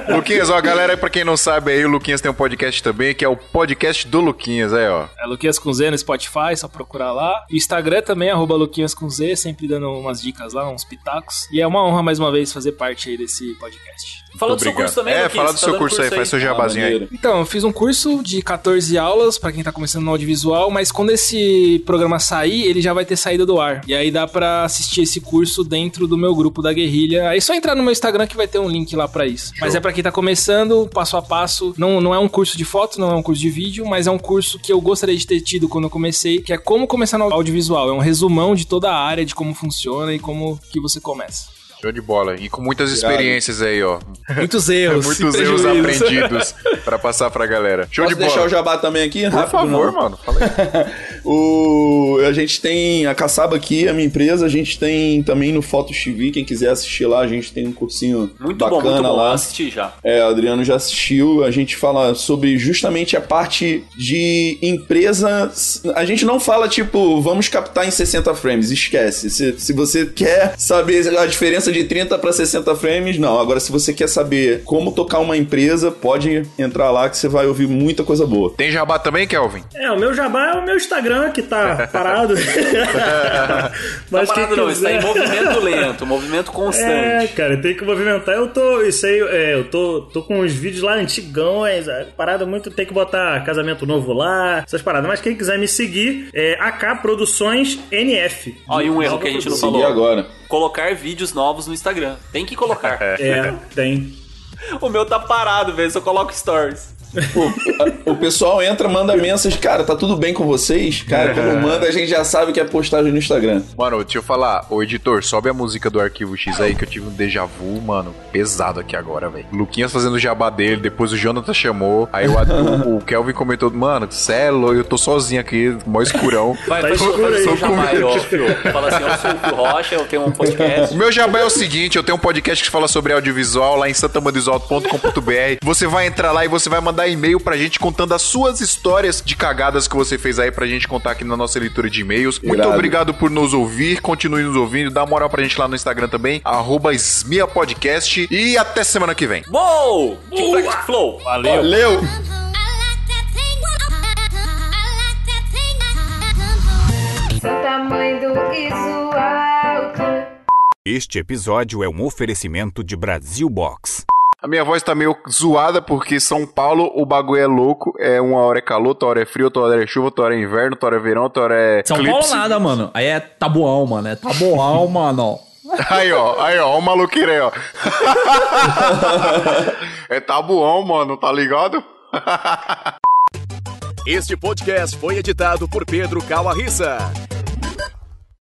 Luquinhas, ó, a galera, pra quem não sabe aí, o Luquinhas tem um podcast também, que é o podcast do Luquinhas, aí, ó. É Luquinhas com Z no Spotify, só procurar lá. E Instagram também, arroba Luquinhas com Z, sempre dando umas dicas lá, uns pitacos. E é uma honra mais uma vez fazer parte aí desse podcast. Fala do seu curso também, É, fala do tá seu dando curso aí, faz seu jabazinho aí. maneiro. Então, eu fiz um curso de 14 aulas pra quem tá começando no audiovisual, mas quando esse programa sair, ele já vai ter saído do ar. E aí dá pra assistir esse curso dentro do meu grupo da Guerrilha. Aí é só entrar no meu Instagram que vai ter um link lá pra isso. Mas é pra quem tá começando, passo a passo. Não, não é um curso de foto, não é um curso de vídeo, mas é um curso que eu gostaria de ter tido quando eu comecei, que é como começar no audiovisual. É um resumão de toda a área, de como funciona e como que você começa. Show de bola. E com muitas experiências aí, ó. Muitos erros. Muitos erros aprendidos pra passar pra galera. Show Posso de deixar bola. o jabá também aqui? Por Rápido, favor, não. mano. Fala aí. O, a gente tem a Caçaba aqui, a minha empresa. A gente tem também no Fotos TV. Quem quiser assistir lá, a gente tem um cursinho Muito bacana bom, muito bom. lá. Assisti já. É, o Adriano já assistiu. A gente fala sobre justamente a parte de empresa. A gente não fala tipo, vamos captar em 60 frames, esquece. Se, se você quer saber a diferença de 30 para 60 frames, não. Agora, se você quer saber como tocar uma empresa, pode entrar lá que você vai ouvir muita coisa boa. Tem jabá também, Kelvin? É, o meu jabá é o meu Instagram que tá parado. Tá Mas parado quem não, está em movimento lento, movimento É, constante. cara, tem que movimentar. Eu tô, isso aí, é, eu tô, tô com uns vídeos lá antigões, é, parada muito, tem que botar casamento novo lá, essas paradas. Mas quem quiser me seguir, é AK Produções NF. Ó, e um erro que a gente não Seguir falou. agora. Colocar vídeos novos no Instagram. Tem que colocar. É, tem. o meu tá parado, velho, só coloco stories. O, o pessoal entra, manda mensagem, cara, tá tudo bem com vocês? Cara, quando manda, a gente já sabe que é postagem no Instagram. Mano, deixa eu falar. Ô, editor, sobe a música do Arquivo X aí que eu tive um déjà vu, mano, pesado aqui agora, velho. Luquinhas fazendo o jabá dele, depois o Jonathan chamou, aí o, Ad- o, o Kelvin comentou, mano, celo, eu tô sozinho aqui, mó escurão. Vai, Tá escuro o aí. jabá aí, ó. Fala assim, eu sou o Fio Rocha, eu tenho um podcast. O meu jabá é o seguinte, eu tenho um podcast que fala sobre audiovisual lá em santamandisualto.com.br. Você vai entrar lá e você vai mandar mandar e-mail pra gente contando as suas histórias de cagadas que você fez aí pra gente contar aqui na nossa leitura de e-mails. Muito obrigado por nos ouvir, continue nos ouvindo, dá moral pra gente lá no Instagram também, arroba Podcast e até semana que vem. Uou! Tic-tac flow! Valeu! Valeu. Este episódio é um oferecimento de Brasil Box. A minha voz tá meio zoada porque São Paulo o bagulho é louco. É uma hora é calor, outra hora é frio, outra hora é chuva, outra hora é inverno, outra hora é verão, outra hora é. São Paulo nada, mano. Aí é tabuão, mano. É tabuão, mano. Aí, ó, aí, ó, o maluqueiro aí, ó. é tabuão, mano, tá ligado? Este podcast foi editado por Pedro Calarissa.